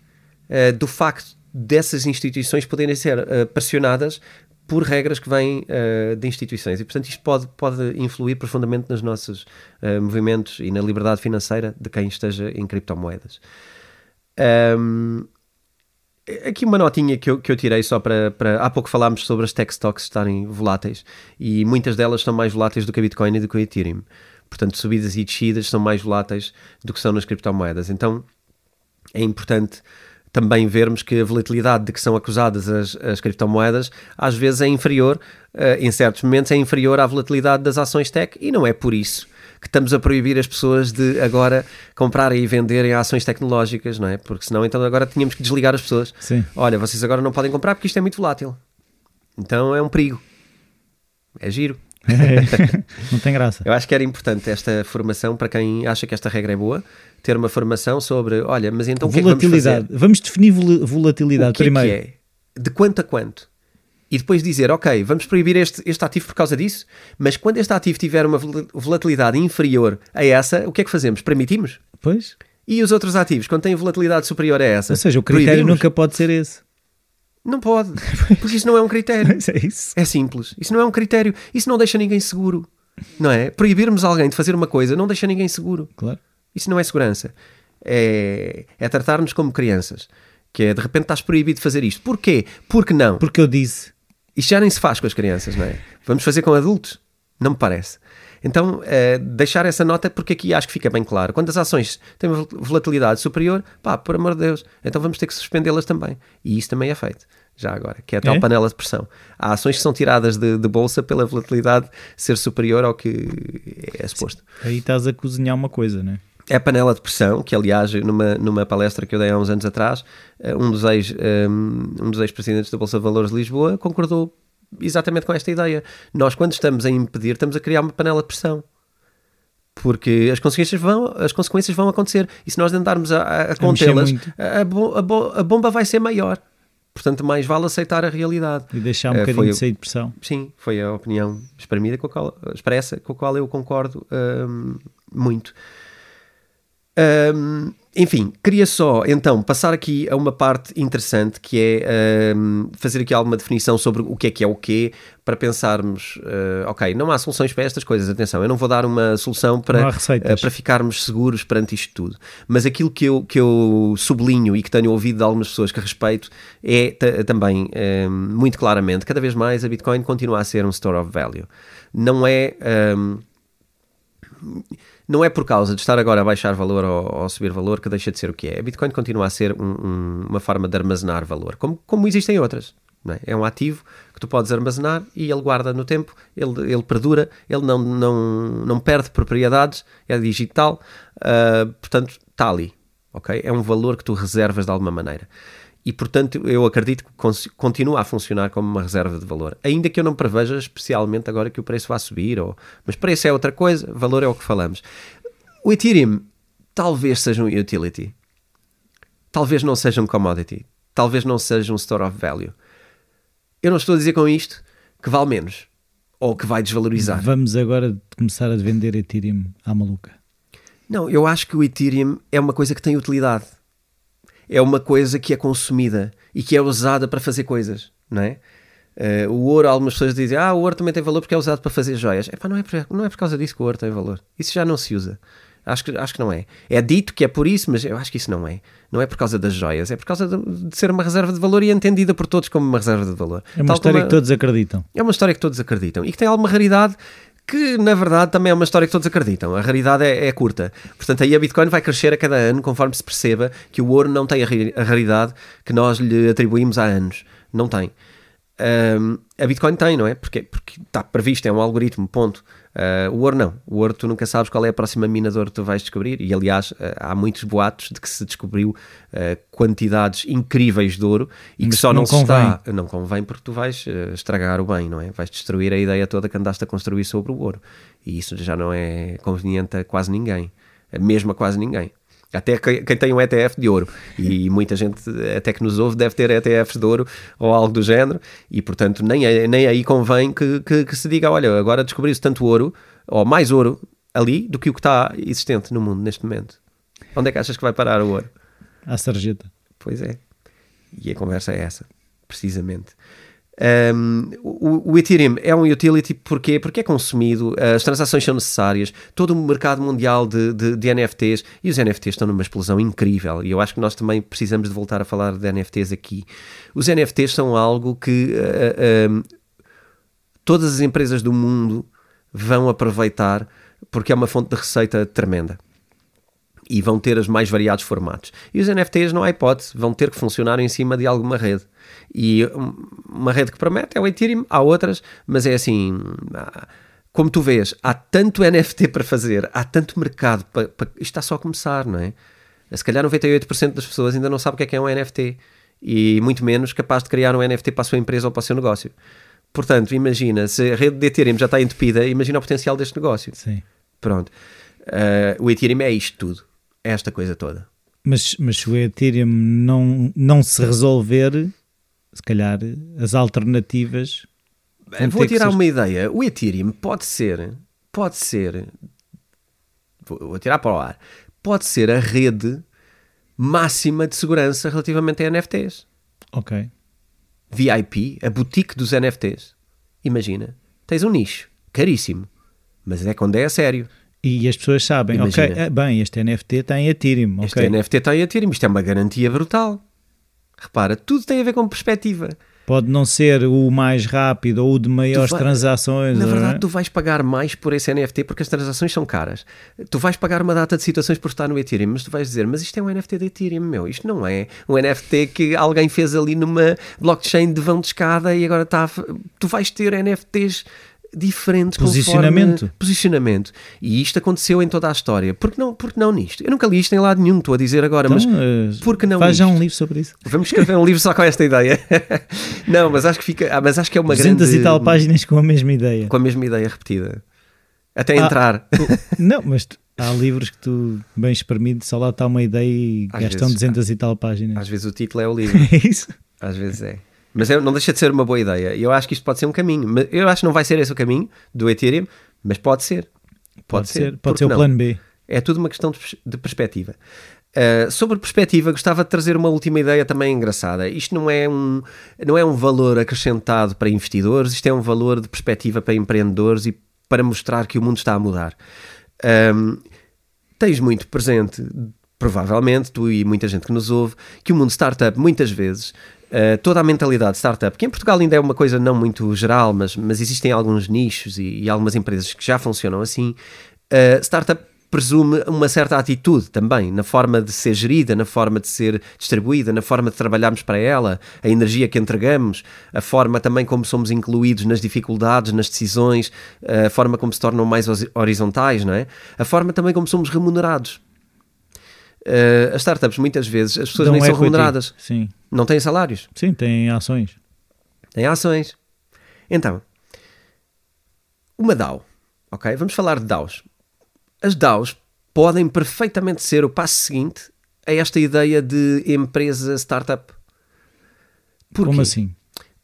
uh, do facto dessas instituições poderem ser uh, pressionadas por regras que vêm uh, de instituições. E, portanto, isto pode, pode influir profundamente nos nossos uh, movimentos e na liberdade financeira de quem esteja em criptomoedas. Um, aqui uma notinha que eu, que eu tirei só para, para. Há pouco falámos sobre as tech stocks estarem voláteis e muitas delas são mais voláteis do que a Bitcoin e do que o Ethereum. Portanto, subidas e descidas são mais voláteis do que são nas criptomoedas. Então, é importante também vermos que a volatilidade de que são acusadas as, as criptomoedas às vezes é inferior, uh, em certos momentos é inferior à volatilidade das ações tech e não é por isso que estamos a proibir as pessoas de agora comprarem e venderem ações tecnológicas, não é? Porque senão então agora tínhamos que desligar as pessoas. Sim. Olha, vocês agora não podem comprar porque isto é muito volátil. Então é um perigo. É giro. não tem graça. Eu acho que era importante esta formação para quem acha que esta regra é boa, ter uma formação sobre, olha, mas então volatilidade. Que é que vamos, vamos, definir volatilidade o que primeiro. É que é? De quanto a quanto? E depois dizer, ok, vamos proibir este, este ativo por causa disso, mas quando este ativo tiver uma volatilidade inferior a essa, o que é que fazemos? Permitimos? Pois. E os outros ativos, quando têm volatilidade superior a essa? Ou seja, o critério proibimos? nunca pode ser esse. Não pode, porque isso não é um critério. é isso. É simples. Isso não é um critério. Isso não deixa ninguém seguro. Não é? Proibirmos alguém de fazer uma coisa não deixa ninguém seguro. Claro. Isso não é segurança. É, é tratar-nos como crianças. Que é, de repente estás proibido de fazer isto. Porquê? Porque não. Porque eu disse. Isto já nem se faz com as crianças, não é? Vamos fazer com adultos? Não me parece. Então, é, deixar essa nota porque aqui acho que fica bem claro. Quando as ações têm volatilidade superior, pá, por amor de Deus, então vamos ter que suspendê-las também. E isso também é feito já agora, que é a tal é? panela de pressão. Há ações que são tiradas de, de, bolsa pela volatilidade ser superior ao que é suposto. Aí estás a cozinhar uma coisa, não é? É a panela de pressão, que aliás, numa, numa palestra que eu dei há uns anos atrás, eh, um dos ex, eh, um, dos ex-presidentes da Bolsa de Valores de Lisboa concordou exatamente com esta ideia. Nós, quando estamos a impedir, estamos a criar uma panela de pressão. Porque as consequências vão, as consequências vão acontecer. E se nós andarmos a, a, a contê-las, a, a, bomba vai ser maior Portanto, mais vale aceitar a realidade. E deixar um uh, bocadinho de sair de pressão. Sim, foi a opinião exprimida com a qual, expressa, com a qual eu concordo uh, muito. Um, enfim, queria só então passar aqui a uma parte interessante que é um, fazer aqui alguma definição sobre o que é que é o quê, para pensarmos, uh, ok, não há soluções para estas coisas, atenção, eu não vou dar uma solução para, uh, para ficarmos seguros perante isto tudo, mas aquilo que eu, que eu sublinho e que tenho ouvido de algumas pessoas que respeito é também um, muito claramente, cada vez mais a Bitcoin continua a ser um store of value. Não é não é por causa de estar agora a baixar valor ou, ou subir valor que deixa de ser o que é. A Bitcoin continua a ser um, um, uma forma de armazenar valor, como, como existem outras. É? é? um ativo que tu podes armazenar e ele guarda no tempo, ele, ele perdura, ele não, não, não perde propriedades, é digital, uh, portanto está ali. Okay? É um valor que tu reservas de alguma maneira e portanto eu acredito que continua a funcionar como uma reserva de valor, ainda que eu não preveja especialmente agora que o preço vá subir, ou... mas preço é outra coisa, valor é o que falamos. O Ethereum talvez seja um utility, talvez não seja um commodity, talvez não seja um store of value. Eu não estou a dizer com isto que vale menos ou que vai desvalorizar. Vamos agora começar a vender Ethereum à maluca. Não, eu acho que o Ethereum é uma coisa que tem utilidade é uma coisa que é consumida e que é usada para fazer coisas, não é? Uh, o ouro, algumas pessoas dizem, ah, o ouro também tem valor porque é usado para fazer joias. Epá, não, é por, não é por causa disso que o ouro tem valor. Isso já não se usa. Acho que, acho que não é. É dito que é por isso, mas eu acho que isso não é. Não é por causa das joias, é por causa de, de ser uma reserva de valor e entendida por todos como uma reserva de valor. É uma Tal história que todos acreditam. É uma história que todos acreditam e que tem alguma raridade que na verdade também é uma história que todos acreditam. A raridade é, é, curta. Portanto, aí a Bitcoin vai crescer a cada ano conforme se perceba que o ouro não tem a, a raridade que nós lhe atribuímos há anos. Não tem. Um, a Bitcoin tem, não é? Porque, porque está previsto, é um algoritmo, ponto. Uh, o ouro não. O ouro tu nunca sabes qual é a próxima mina de ouro que tu vais descobrir. E aliás, uh, há muitos boatos de que se descobriu uh, quantidades incríveis de ouro e Mas que só não, não está. Não convém porque tu vais estragar o bem, não é? Vais destruir a ideia toda que andaste a construir sobre o ouro. E isso já não é conveniente a quase ninguém. Mesmo a quase ninguém. Até quem tem um ETF de ouro. E muita gente, até que nos ouve, deve ter ETFs de ouro ou algo do género. E, portanto, nem, nem aí convém que, que, que se diga: olha, agora descobriu-se tanto ouro, ou mais ouro ali, do que o que está existente no mundo neste momento. Onde é que achas que vai parar o ouro? À sarjeta. Pois é. E a conversa é essa, precisamente. Um, o, o, Ethereum é um utility porquê? porque é consumido, as transações são necessárias, todo o mercado mundial de, de, de, NFTs e os NFTs estão numa explosão incrível e eu acho que nós também precisamos de voltar a falar de NFTs aqui. Os NFTs são algo que uh, uh, todas as empresas do mundo vão aproveitar porque é uma fonte de receita tremenda e vão ter os mais variados formatos. E os NFTs, não há hipótese, vão ter que funcionar em cima de alguma rede. E uma rede que promete é o Ethereum, há outras, mas é assim. Como tu vês, há tanto NFT para fazer, há tanto mercado, para, para, isto está só a começar, não é? Se calhar 98% das pessoas ainda não sabe o que é que é um NFT e muito menos capaz de criar um NFT para a sua empresa ou para o seu negócio. Portanto, imagina, se a rede de Ethereum já está entupida, imagina o potencial deste negócio. Sim. Pronto. Uh, o Ethereum é isto tudo, esta coisa toda. Mas, mas se o Ethereum não, não se resolver, se calhar as alternativas. Vou tirar uma ideia. O Ethereum pode ser, pode ser, vou tirar para o ar, pode ser a rede máxima de segurança relativamente a NFTs. Ok. VIP, a boutique dos NFTs. Imagina, tens um nicho caríssimo, mas é quando é a sério. E as pessoas sabem, Imagina. ok, é, bem, este NFT tem Ethereum. Este okay. NFT tem Ethereum, isto é uma garantia brutal. Repara, tudo tem a ver com perspectiva. Pode não ser o mais rápido ou o de maiores vai, transações. Na verdade, é? tu vais pagar mais por esse NFT porque as transações são caras. Tu vais pagar uma data de situações por estar no Ethereum, mas tu vais dizer, mas isto é um NFT de Ethereum, meu. Isto não é um NFT que alguém fez ali numa blockchain de vão de escada e agora está. Tu vais ter NFTs diferentes posicionamento. posicionamento. E isto aconteceu em toda a história. Porque não porque não nisto? Eu nunca li isto em lado nenhum estou a dizer agora então, mas uh, porque não faz já um livro sobre isso. Vamos escrever um livro só com esta ideia. Não mas acho que fica ah, mas acho que é uma 200 grande e tal páginas com a mesma ideia. Com a mesma ideia repetida. Até ah, entrar. não mas tu, há livros que tu bem espremido só lá está uma ideia e às gastam vezes, 200 e tal páginas. às vezes o título é o livro. É isso? Às vezes é. Mas não deixa de ser uma boa ideia. Eu acho que isto pode ser um caminho. Eu acho que não vai ser esse o caminho do Ethereum, mas pode ser. Pode, pode ser. ser. Pode ser o plano B. É tudo uma questão de, de perspectiva. Uh, sobre perspectiva, gostava de trazer uma última ideia também engraçada. Isto não é, um, não é um valor acrescentado para investidores, isto é um valor de perspectiva para empreendedores e para mostrar que o mundo está a mudar. Um, tens muito presente, provavelmente, tu e muita gente que nos ouve, que o mundo startup, muitas vezes, uh, toda a mentalidade startup, que em Portugal ainda é uma coisa não muito geral, mas, mas existem alguns nichos e, e algumas empresas que já funcionam assim, uh, startup presume uma certa atitude também, na forma de ser gerida, na forma de ser distribuída, na forma de trabalharmos para ela, a energia que entregamos, a forma também como somos incluídos nas dificuldades, nas decisões, a forma como se tornam mais horizontais, não é? A forma também como somos remunerados. Uh, as startups, muitas vezes, as pessoas Dão nem são remuneradas. Sim. Não têm salários. Sim, têm ações. Têm ações. Então, uma DAO, ok? Vamos falar de DAOs as DAOs podem perfeitamente ser o passo seguinte a esta ideia de empresa startup. Porquê? Como assim?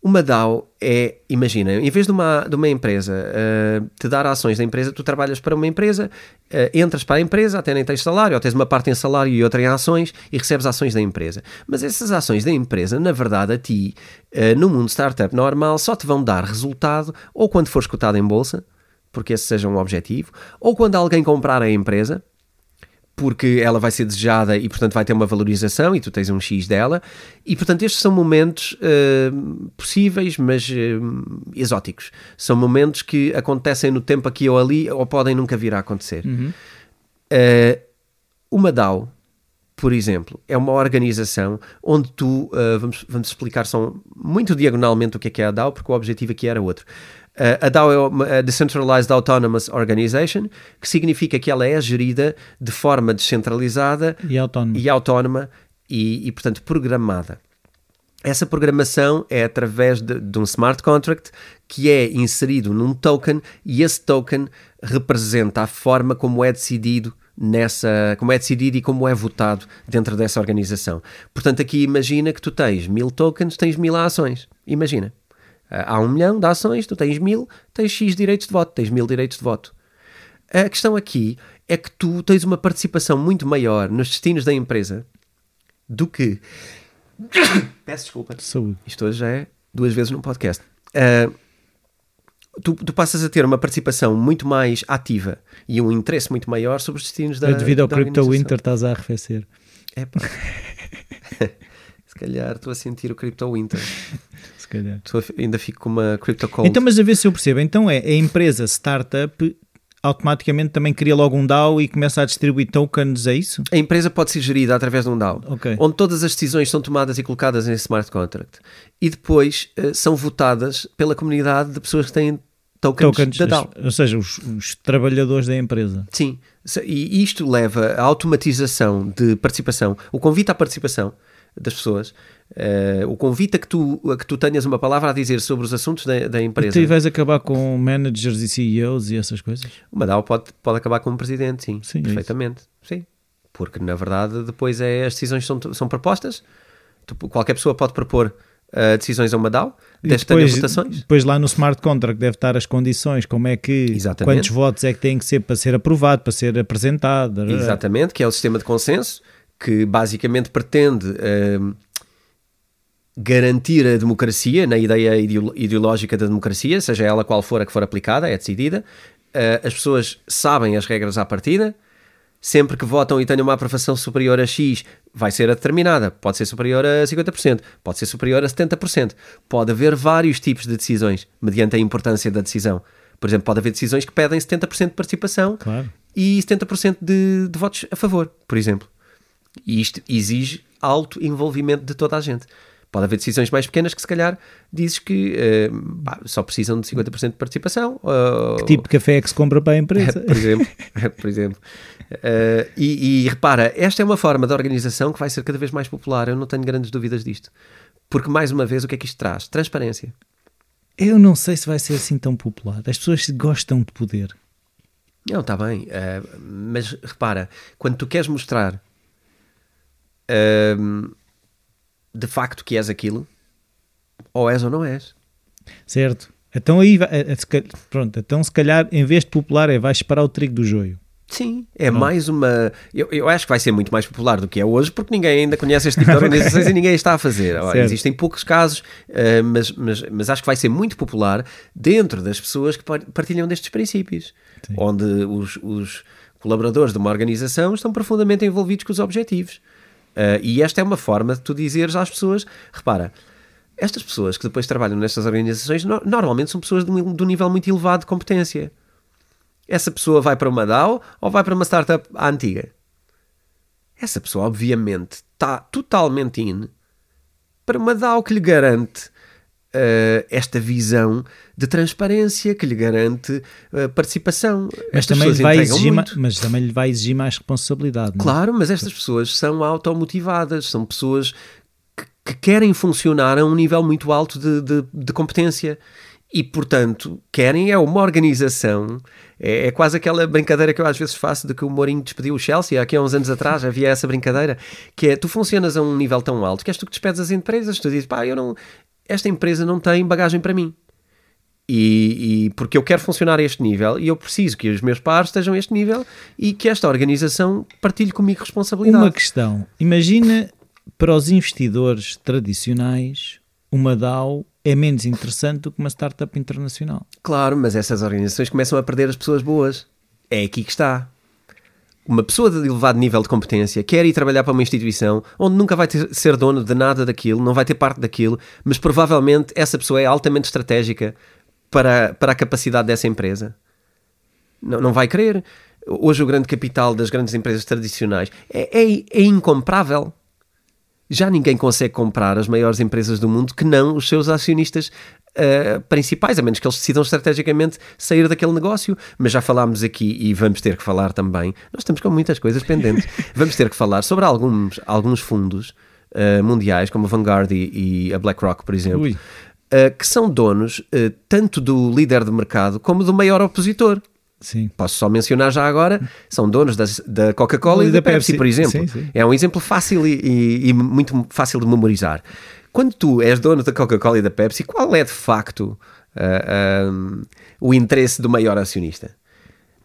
Uma DAO é, imagina, em vez de uma, de uma empresa uh, te dar ações da empresa, tu trabalhas para uma empresa, uh, entras para a empresa, até nem tens salário, ou tens uma parte em salário e outra em ações e recebes ações da empresa. Mas essas ações da empresa, na verdade, a ti, uh, no mundo startup normal, só te vão dar resultado ou quando for escutado em bolsa, porque esse seja um objetivo, ou quando alguém comprar a empresa, porque ela vai ser desejada e, portanto, vai ter uma valorização e tu tens um X dela. E, portanto, estes são momentos uh, possíveis, mas uh, exóticos. São momentos que acontecem no tempo aqui ou ali ou podem nunca vir a acontecer. Uhum. Uh, uma DAO, por exemplo, é uma organização onde tu, vamos, vamos explicar só muito diagonalmente o que é, que é a DAO, porque o objetivo aqui era outro. A DAO é uma Decentralized Autonomous Organization, que significa que ela é gerida de forma descentralizada e autónoma e, autónoma e, e portanto, programada. Essa programação é através de, de, um smart contract que é inserido num token e esse token representa a forma como é decidido nessa, como é decidido e como é votado dentro dessa organização. Portanto, aqui imagina que tu tens mil tokens, tens mil ações. Imagina. Há um milhão de ações, tu tens mil, tens X direitos de voto, tens mil direitos de voto. A questão aqui é que tu tens uma participação muito maior nos destinos da empresa do que. Peço desculpa. Saúde. Isto hoje já é duas vezes num podcast. Uh, tu, tu, passas a ter uma participação muito mais ativa e um interesse muito maior sobre os destinos da. É devido ao Crypto Winter estás a arrefecer. É pá. Se calhar estou a sentir o Crypto Winter. Calhar. Ainda fico com uma Crypto Cold. Então, mas a ver se eu percebo. Então é a empresa startup automaticamente também cria logo um DAO e começa a distribuir tokens, é isso? A empresa pode ser gerida através de um DAO, okay. onde todas as decisões são tomadas e colocadas em smart contract e depois uh, são votadas pela comunidade de pessoas que têm tokens, tokens da DAO. Ou seja, os, os, trabalhadores da empresa. Sim, e isto leva à automatização de participação, o convite à participação das pessoas, uh, o convite a que, tu, a que tu tenhas uma palavra a dizer sobre os assuntos da, da empresa. E tu vais acabar com managers e CEOs e essas coisas? Uma DAO pode, pode acabar com um presidente, sim, sim é perfeitamente. É sim, porque na verdade depois é, as decisões são, são propostas, tu, qualquer pessoa pode propor uh, decisões a uma DAO, desde votações. Depois lá no smart contract deve estar as condições, como é que, Exatamente. quantos votos é que tem que ser para ser aprovado, para ser apresentado. Exatamente, que é o sistema de consenso que basicamente pretende uh, garantir a democracia, na ideia ideológica da democracia, seja ela qual for a que for aplicada, é decidida. Uh, as pessoas sabem as regras à partida, sempre que votam e tenham uma aprovação superior a X, vai ser a determinada. Pode ser superior a 50%, pode ser superior a 70%. Pode haver vários tipos de decisões, mediante a importância da decisão. Por exemplo, pode haver decisões que pedem 70% de participação claro. e 70% de, de votos a favor, por exemplo. E isto exige alto envolvimento de toda a gente. Pode haver decisões mais pequenas que, se calhar, dizes que uh, pá, só precisam de 50% de participação. Uh, que tipo de café é que se compra para a empresa? por exemplo. por exemplo. Uh, e, e, repara, esta é uma forma de organização que vai ser cada vez mais popular. Eu não tenho grandes dúvidas disto. Porque, mais uma vez, o que é que isto traz? Transparência. Eu não sei se vai ser assim tão popular. As pessoas gostam de poder. Não, está bem. mas repara, quando tu queres mostrar de facto que és aquilo, ou és ou não és. Certo. Então aí, vai- é- é se cal- pronto, então se calhar em vez de popular é vais separar o trigo do joio. Sim, é mais uma. Eu, eu acho que vai ser muito mais popular do que é hoje, porque ninguém ainda conhece este tipo de organizações e ninguém está a fazer. Existem poucos casos, eh, mas, mas, mas acho que vai ser muito popular dentro das pessoas que par- partilham destes princípios, onde os, os colaboradores de uma organização estão profundamente envolvidos com os objetivos. Eh, e esta é uma forma de tu dizeres às pessoas: repara. Estas pessoas que depois trabalham nestas organizações no- normalmente são pessoas de um, de um nível muito elevado de competência. Essa pessoa vai para uma DAO ou vai para uma startup à antiga? Essa pessoa, obviamente, está totalmente in para uma DAO que lhe garante eh, esta visão de transparência, que lhe garante eh, participação. Mas Estas também, vai exigir, muito. mas também lhe vai exigir mais responsabilidade. é? Claro, mas estas pessoas são automotivadas, são pessoas que, que querem funcionar a um nível muito alto de, de, de competência e, portanto, querem é uma organização. É, é quase aquela brincadeira que eu às vezes faço de que o Mourinho despediu o Chelsea. Aqui há uns anos atrás havia essa brincadeira que é tu funcionas a um nível tão alto que és tu que despedes as empresas. Tu dizes, pá, eu não, esta empresa não tem bagagem para mim. E, e porque eu quero funcionar a este nível e eu preciso que os meus pares estejam a este nível e que esta organização partilhe comigo responsabilidade. Uma questão. Imagina para os investidores tradicionais, uma DAO é menos interessante do que uma startup internacional. Claro, mas essas organizações começam a perder as pessoas boas. É aqui que está. Uma pessoa de elevado nível de competência quer ir trabalhar para uma instituição onde nunca vai ter- ser dono de nada daquilo, não vai ter parte daquilo, mas provavelmente essa pessoa é altamente estratégica para, para a capacidade dessa empresa. Não, não vai querer. Hoje o grande capital das grandes empresas tradicionais é, é, é incomparável. Já ninguém consegue comprar as maiores empresas do mundo que não os seus acionistas uh, principais, a menos que eles decidam estrategicamente sair daquele negócio. Mas já falámos aqui e vamos ter que falar também. Nós estamos com muitas coisas pendentes. vamos ter que falar sobre alguns, alguns fundos uh, mundiais, como a Vanguard e, e a BlackRock, por exemplo, Ui. uh, que são donos uh, tanto do líder de mercado como do maior opositor. Sim. Posso só mencionar já agora, são donos das- da Coca-Cola e, da, Pepsi, por exemplo. Sim, sim. É um exemplo fácil e, e- e muito fácil de memorizar. Quando tu és dono da Coca-Cola e da Pepsi, qual é de facto ah, ah, o interesse do maior acionista?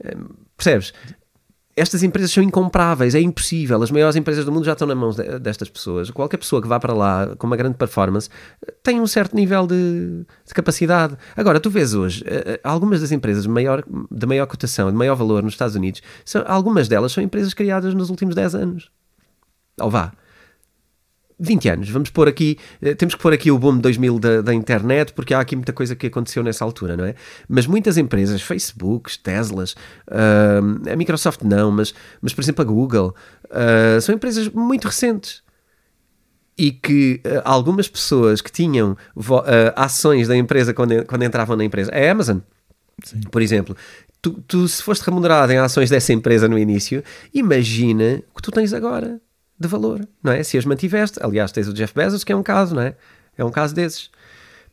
Ah, percebes? Estas empresas são incomparáveis, é impossível. As maiores empresas do mundo já estão nas mãos de- destas pessoas. Qualquer pessoa que vá para lá com uma grande performance tem um certo nível de, de capacidade. Agora, tu vês hoje, eh, algumas das empresas de maior, de maior cotação, de maior valor nos Estados Unidos, são, algumas delas são empresas criadas nos últimos 10 anos. Ou vá, 20 anos, vamos pôr aqui, eh, temos que pôr aqui o boom de 2000 da, da internet, porque há aqui muita coisa que aconteceu nessa altura, não é? Mas muitas empresas, Facebooks, Teslas, ah, a Microsoft não, mas, mas por exemplo a Google, ah, são empresas muito recentes. E que ah, algumas pessoas que tinham ações da empresa quando, quando entravam na empresa, a Amazon, Sim. por exemplo, tu, tu se foste remunerado em ações dessa empresa no início, imagina o que tu tens agora de valor, não é? Se as mantiveste, aliás, tens o Jeff Bezos, que é um caso, não é? É um caso desses.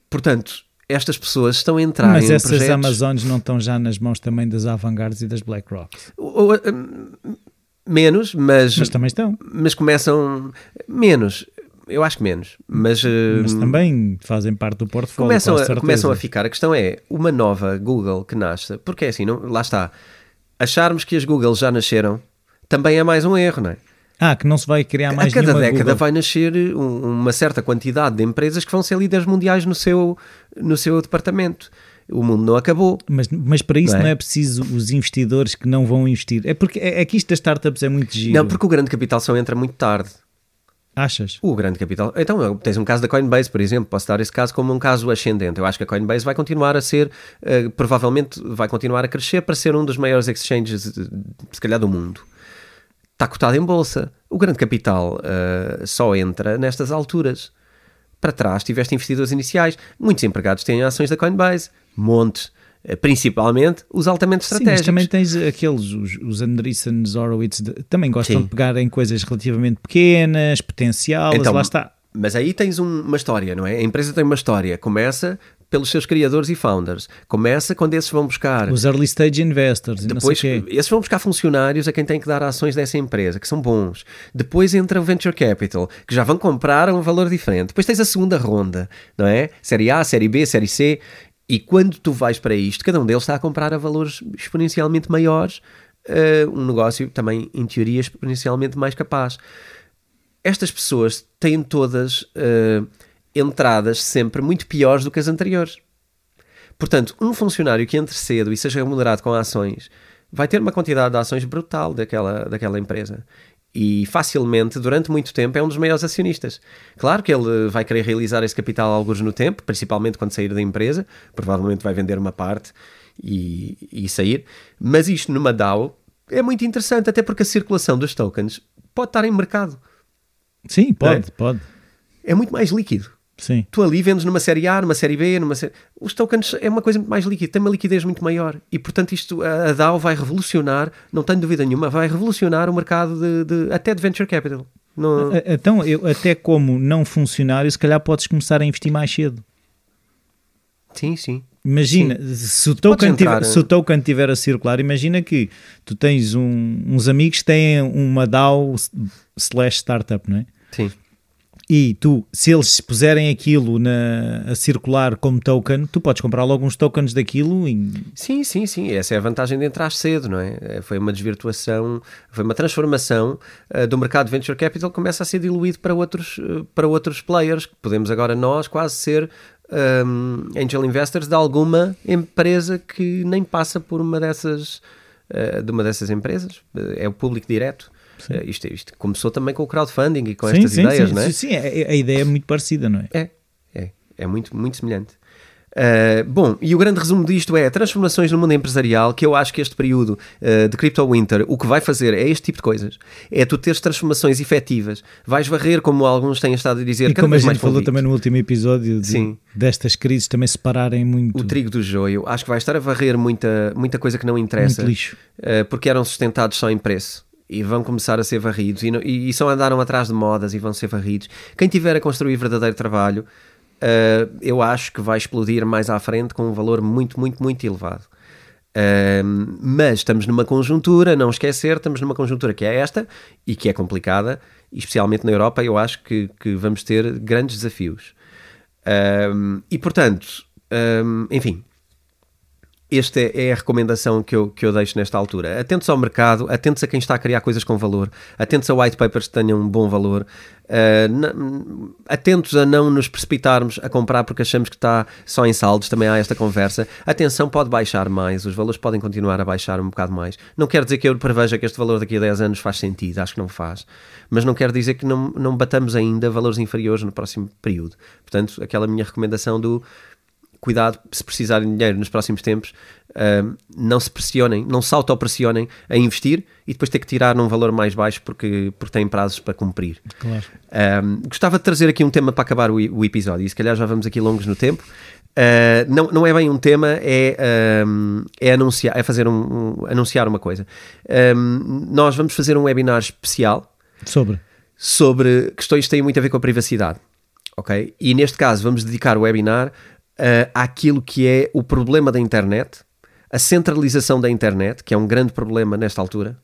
Portanto, estas pessoas estão a entrar Mas em essas projetos... Amazones não estão já nas mãos também das Avangards e das BlackRock. Hum, menos, mas, Mas também estão. mas começam menos. Eu acho que menos, mas, Mas hum, também fazem parte do portfólio. começam, com a, começam a ficar. A questão é uma nova Google que nasce, porque é assim, não, lá está. Acharmos que as Google já nasceram também é mais um erro, não é? Ah, que não se vai criar mais a cada década Google. vai nascer um- uma certa quantidade de empresas que vão ser líderes mundiais no seu, no seu departamento. O mundo não acabou. Mas, mas para isso Não é? não é? preciso os investidores que não vão investir. É porque é, é que isto das startups é muito giro. Não, porque o grande capital só entra muito tarde. Achas? O grande capital. Então, tens um caso da Coinbase, por exemplo. Posso dar esse caso como um caso ascendente. Eu acho que a Coinbase vai continuar a ser, eh, provavelmente vai continuar a crescer para ser um dos maiores exchanges, se calhar, do mundo. Está cotado em bolsa. O grande capital eh, só entra nestas alturas. Para trás tiveste investidores iniciais. Muitos empregados têm ações da Coinbase. Montes. Eh, Principalmente os altamente Sim, mas estratégicos. também tens aqueles, os, os Andreessen Horowitz, de- também gostam Sim. de pegar em coisas relativamente pequenas, potencial, Então, lá está. Mas aí tens um- uma história, não é? A empresa tem uma história. Começa pelos seus criadores e founders. Começa quando esses vão buscar. Os early stage investors. Depois, esses vão buscar funcionários a quem tem que dar ações dessa empresa, que são bons. Depois entra o Venture Capital, que já vão comprar a um valor diferente. Depois tens a segunda ronda, não é? Série A, Série B, Série C. E quando tu vais para isto, cada um deles está a comprar a valores exponencialmente maiores, eh, um negócio também, em teoria, exponencialmente mais capaz. Estas pessoas têm todas eh, entradas sempre muito piores do que as anteriores. Portanto, um funcionário que entre cedo e seja remunerado com ações vai ter uma quantidade de ações brutal daquela, daquela empresa. E facilmente, durante muito tempo, é um dos maiores acionistas. Claro que ele vai querer realizar esse capital alguns no tempo, principalmente quando sair da empresa, provavelmente vai vender uma parte e, e sair. Mas isto numa DAO é muito interessante, até porque a circulação dos tokens pode estar em mercado. Sim, pode, É. pode. É muito mais líquido. Sim. Tu ali vendes numa série A, numa série B, numa série... Os tokens é uma coisa muito mais líquida, tem uma liquidez muito maior. E, portanto, isto, a DAO vai revolucionar, não tenho dúvida nenhuma, vai revolucionar o mercado de, de- até de venture capital. A- Então, eu, até como não funcionário, se calhar podes começar a investir mais cedo. Sim, sim. Imagina, se o, token entrar, tiver, se o token tiver a circular, imagina que tu tens um- uns amigos que têm uma DAO slash startup, não é? Sim. E tu, se eles puserem aquilo na, a circular como token, tu podes comprar logo uns tokens daquilo e Sim, sim, sim. Essa é a vantagem de entrar cedo, não é? Foi uma desvirtuação, foi uma transformação eh, do mercado de venture capital que começa a ser diluído para outros, eh, para outros players. Podemos agora nós quase ser um, angel investors de alguma empresa que nem passa por uma dessas, eh, de uma dessas empresas. É o público direto. Eh, isto, isto começou também com o crowdfunding e com sim, estas sim, ideias, não é? sim, sim, a, a ideia é muito parecida, não é? É, é, é muito, muito semelhante. Uh, bom, e o grande resumo disto é transformações no mundo empresarial, que eu acho que este período uh, de Crypto Winter o que vai fazer é este tipo de coisas. É tu teres transformações efetivas. Vais varrer, como alguns têm estado a dizer, E como a gente falou também no último episódio de- Sim. destas crises também separarem muito, O trigo do joio. Acho que vai estar a varrer muita, muita coisa que não interessa. Uh, porque eram sustentados só em preço e vão começar a ser varridos e, não- e, e só andaram atrás de modas e vão ser varridos. Quem tiver a construir verdadeiro trabalho, uh, eu acho que vai explodir mais à frente com um valor muito, muito, muito elevado. Um, mas estamos numa conjuntura, não esquecer, estamos numa conjuntura que é esta e que é complicada, especialmente na Europa, eu acho que, que vamos ter grandes desafios. Um, e portanto, um, enfim, esta é, é a recomendação que eu, que eu deixo nesta altura. Atentos ao mercado, atentos a quem está a criar coisas com valor, atentos a white papers que tenham um bom valor, uh, atentos a não nos precipitarmos a comprar porque achamos que está só em saldos, também há esta conversa. Atenção, pode baixar mais, os valores podem continuar a baixar um bocado mais. Não quer dizer que eu preveja que este valor daqui a 10 anos faz sentido, acho que não faz. Mas não quer dizer que não, não batamos ainda valores inferiores no próximo período. Portanto, aquela minha recomendação do cuidado, se precisarem de dinheiro nos próximos tempos, ahm, não se pressionem, não se auto-pressionem a investir e depois ter que tirar num valor mais baixo porque, porque têm prazos para cumprir. Claro. Um, gostava de trazer aqui um tema para acabar o, o episódio, e se calhar já vamos aqui longos no tempo. Uh, não, não é bem um tema, é, um, é, anunciar, é fazer um, um- anunciar uma coisa. Um, nós vamos fazer um webinar especial Sobre. sobre questões que têm muito a ver com a privacidade. Ok? E neste caso vamos dedicar o webinar uh, àquilo que é o problema da internet, a centralização da internet, que é um grande problema nesta altura.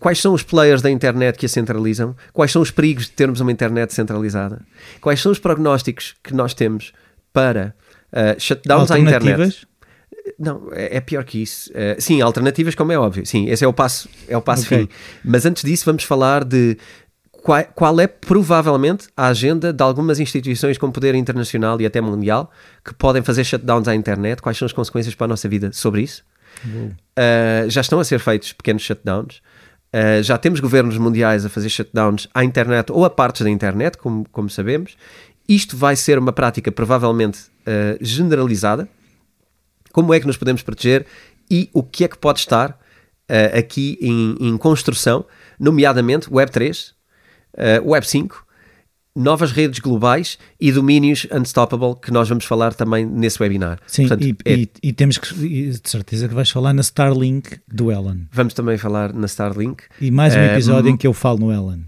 Quais são os players da internet que a centralizam? Quais são os perigos de termos uma internet centralizada? Quais são os prognósticos que nós temos para uh, shutdowns à internet? Alternativas? Não, é, é pior que isso. Eh, sim, alternativas, como é óbvio. Sim, esse é o passo, é o passo Ok. fim. Mas antes disso, vamos falar de qual, qual é provavelmente a agenda de algumas instituições com poder internacional e até mundial que podem fazer shutdowns à internet. Quais são as consequências para a nossa vida sobre isso? Uh, já estão a ser feitos pequenos shutdowns. Uh, já temos governos mundiais a fazer shutdowns à internet ou a partes da internet, como, como sabemos. Isto vai ser uma prática provavelmente uh, generalizada. Como é que nos podemos proteger e o que é que pode estar aqui em, em construção, nomeadamente Web3, uh, Web5, novas redes globais e domínios unstoppable que nós vamos falar também nesse webinar. Sim, Portanto, e, é- e- e temos que, de certeza que vais falar na Starlink do Ellen. Vamos também falar na Starlink. E mais um Eh, episódio hum. em que eu falo no Ellen.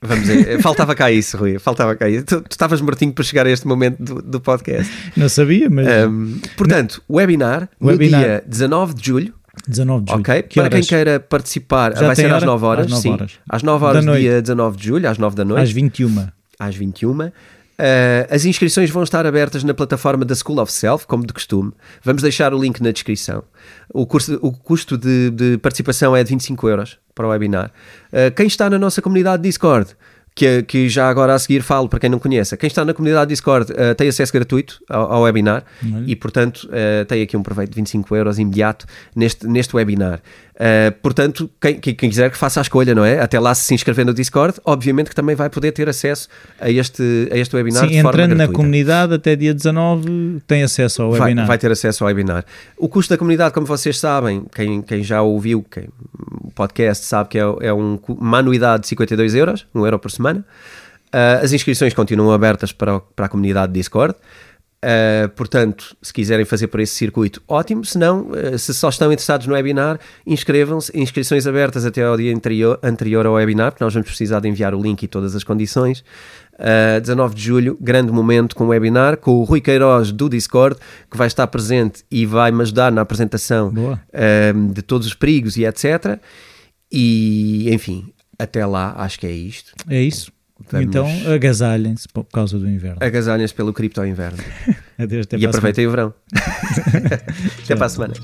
Vamos aí. Faltava cá isso, Rui. Faltava cá isso. Tu, tu estavas mortinho para chegar a este momento do, do podcast. Não sabia, mas. Um, portanto, webinar, Webinar. no dia 19 de julho. 19 de julho. Ok? Que para quem horas? queira participar, Já vai ser às hora? 9 horas. Às 9 sim. horas. Às 9 Da horas noite. dia 19 de julho, às 9 da noite. Às 21. às 21. Uh, as inscrições vão estar abertas na plataforma da School of Self, como de costume. Vamos deixar o link na descrição. O, curso- o custo de, de participação é de 25 euros para o webinar. Uh, quem está na nossa comunidade Discord, que, que já agora a seguir falo para quem não conheça, quem está na comunidade Discord uh, tem acesso gratuito ao, ao webinar e, portanto, uh, tem aqui um proveito de 25 euros imediato neste, neste webinar. Uh, portanto, quem, quem quiser que faça a escolha, não é? Até lá, se inscrever no Discord, obviamente que também vai poder ter acesso a este, a este webinar Sim, entrando na comunidade até dia 19 tem acesso ao Vai, webinar. vai ter acesso ao webinar. O custo da comunidade, como vocês sabem, quem, quem já ouviu quem, o podcast sabe que é, é um, uma anuidade de 52 euros, 1 euro por semana. Ah, as inscrições continuam abertas para, para a comunidade Discord. Ah, portanto, se quiserem fazer por esse circuito, ótimo. Se não, ah, se só estão interessados no webinar, inscrevam-se. Inscrições abertas até ao dia anterior, anterior ao webinar, porque nós vamos precisar de enviar o link e todas as condições. Uh, 19 de julho, grande momento com o webinar, com o Rui Queiroz do Discord, que vai estar presente e vai me ajudar na apresentação de todos os perigos e etc. E, enfim, até lá, acho que é isto. É isso. Vamos- Então agasalhem-se por causa do inverno. Agasalhas pelo cripto inverno. Adeus, até e aproveitem o verão. até para a semana.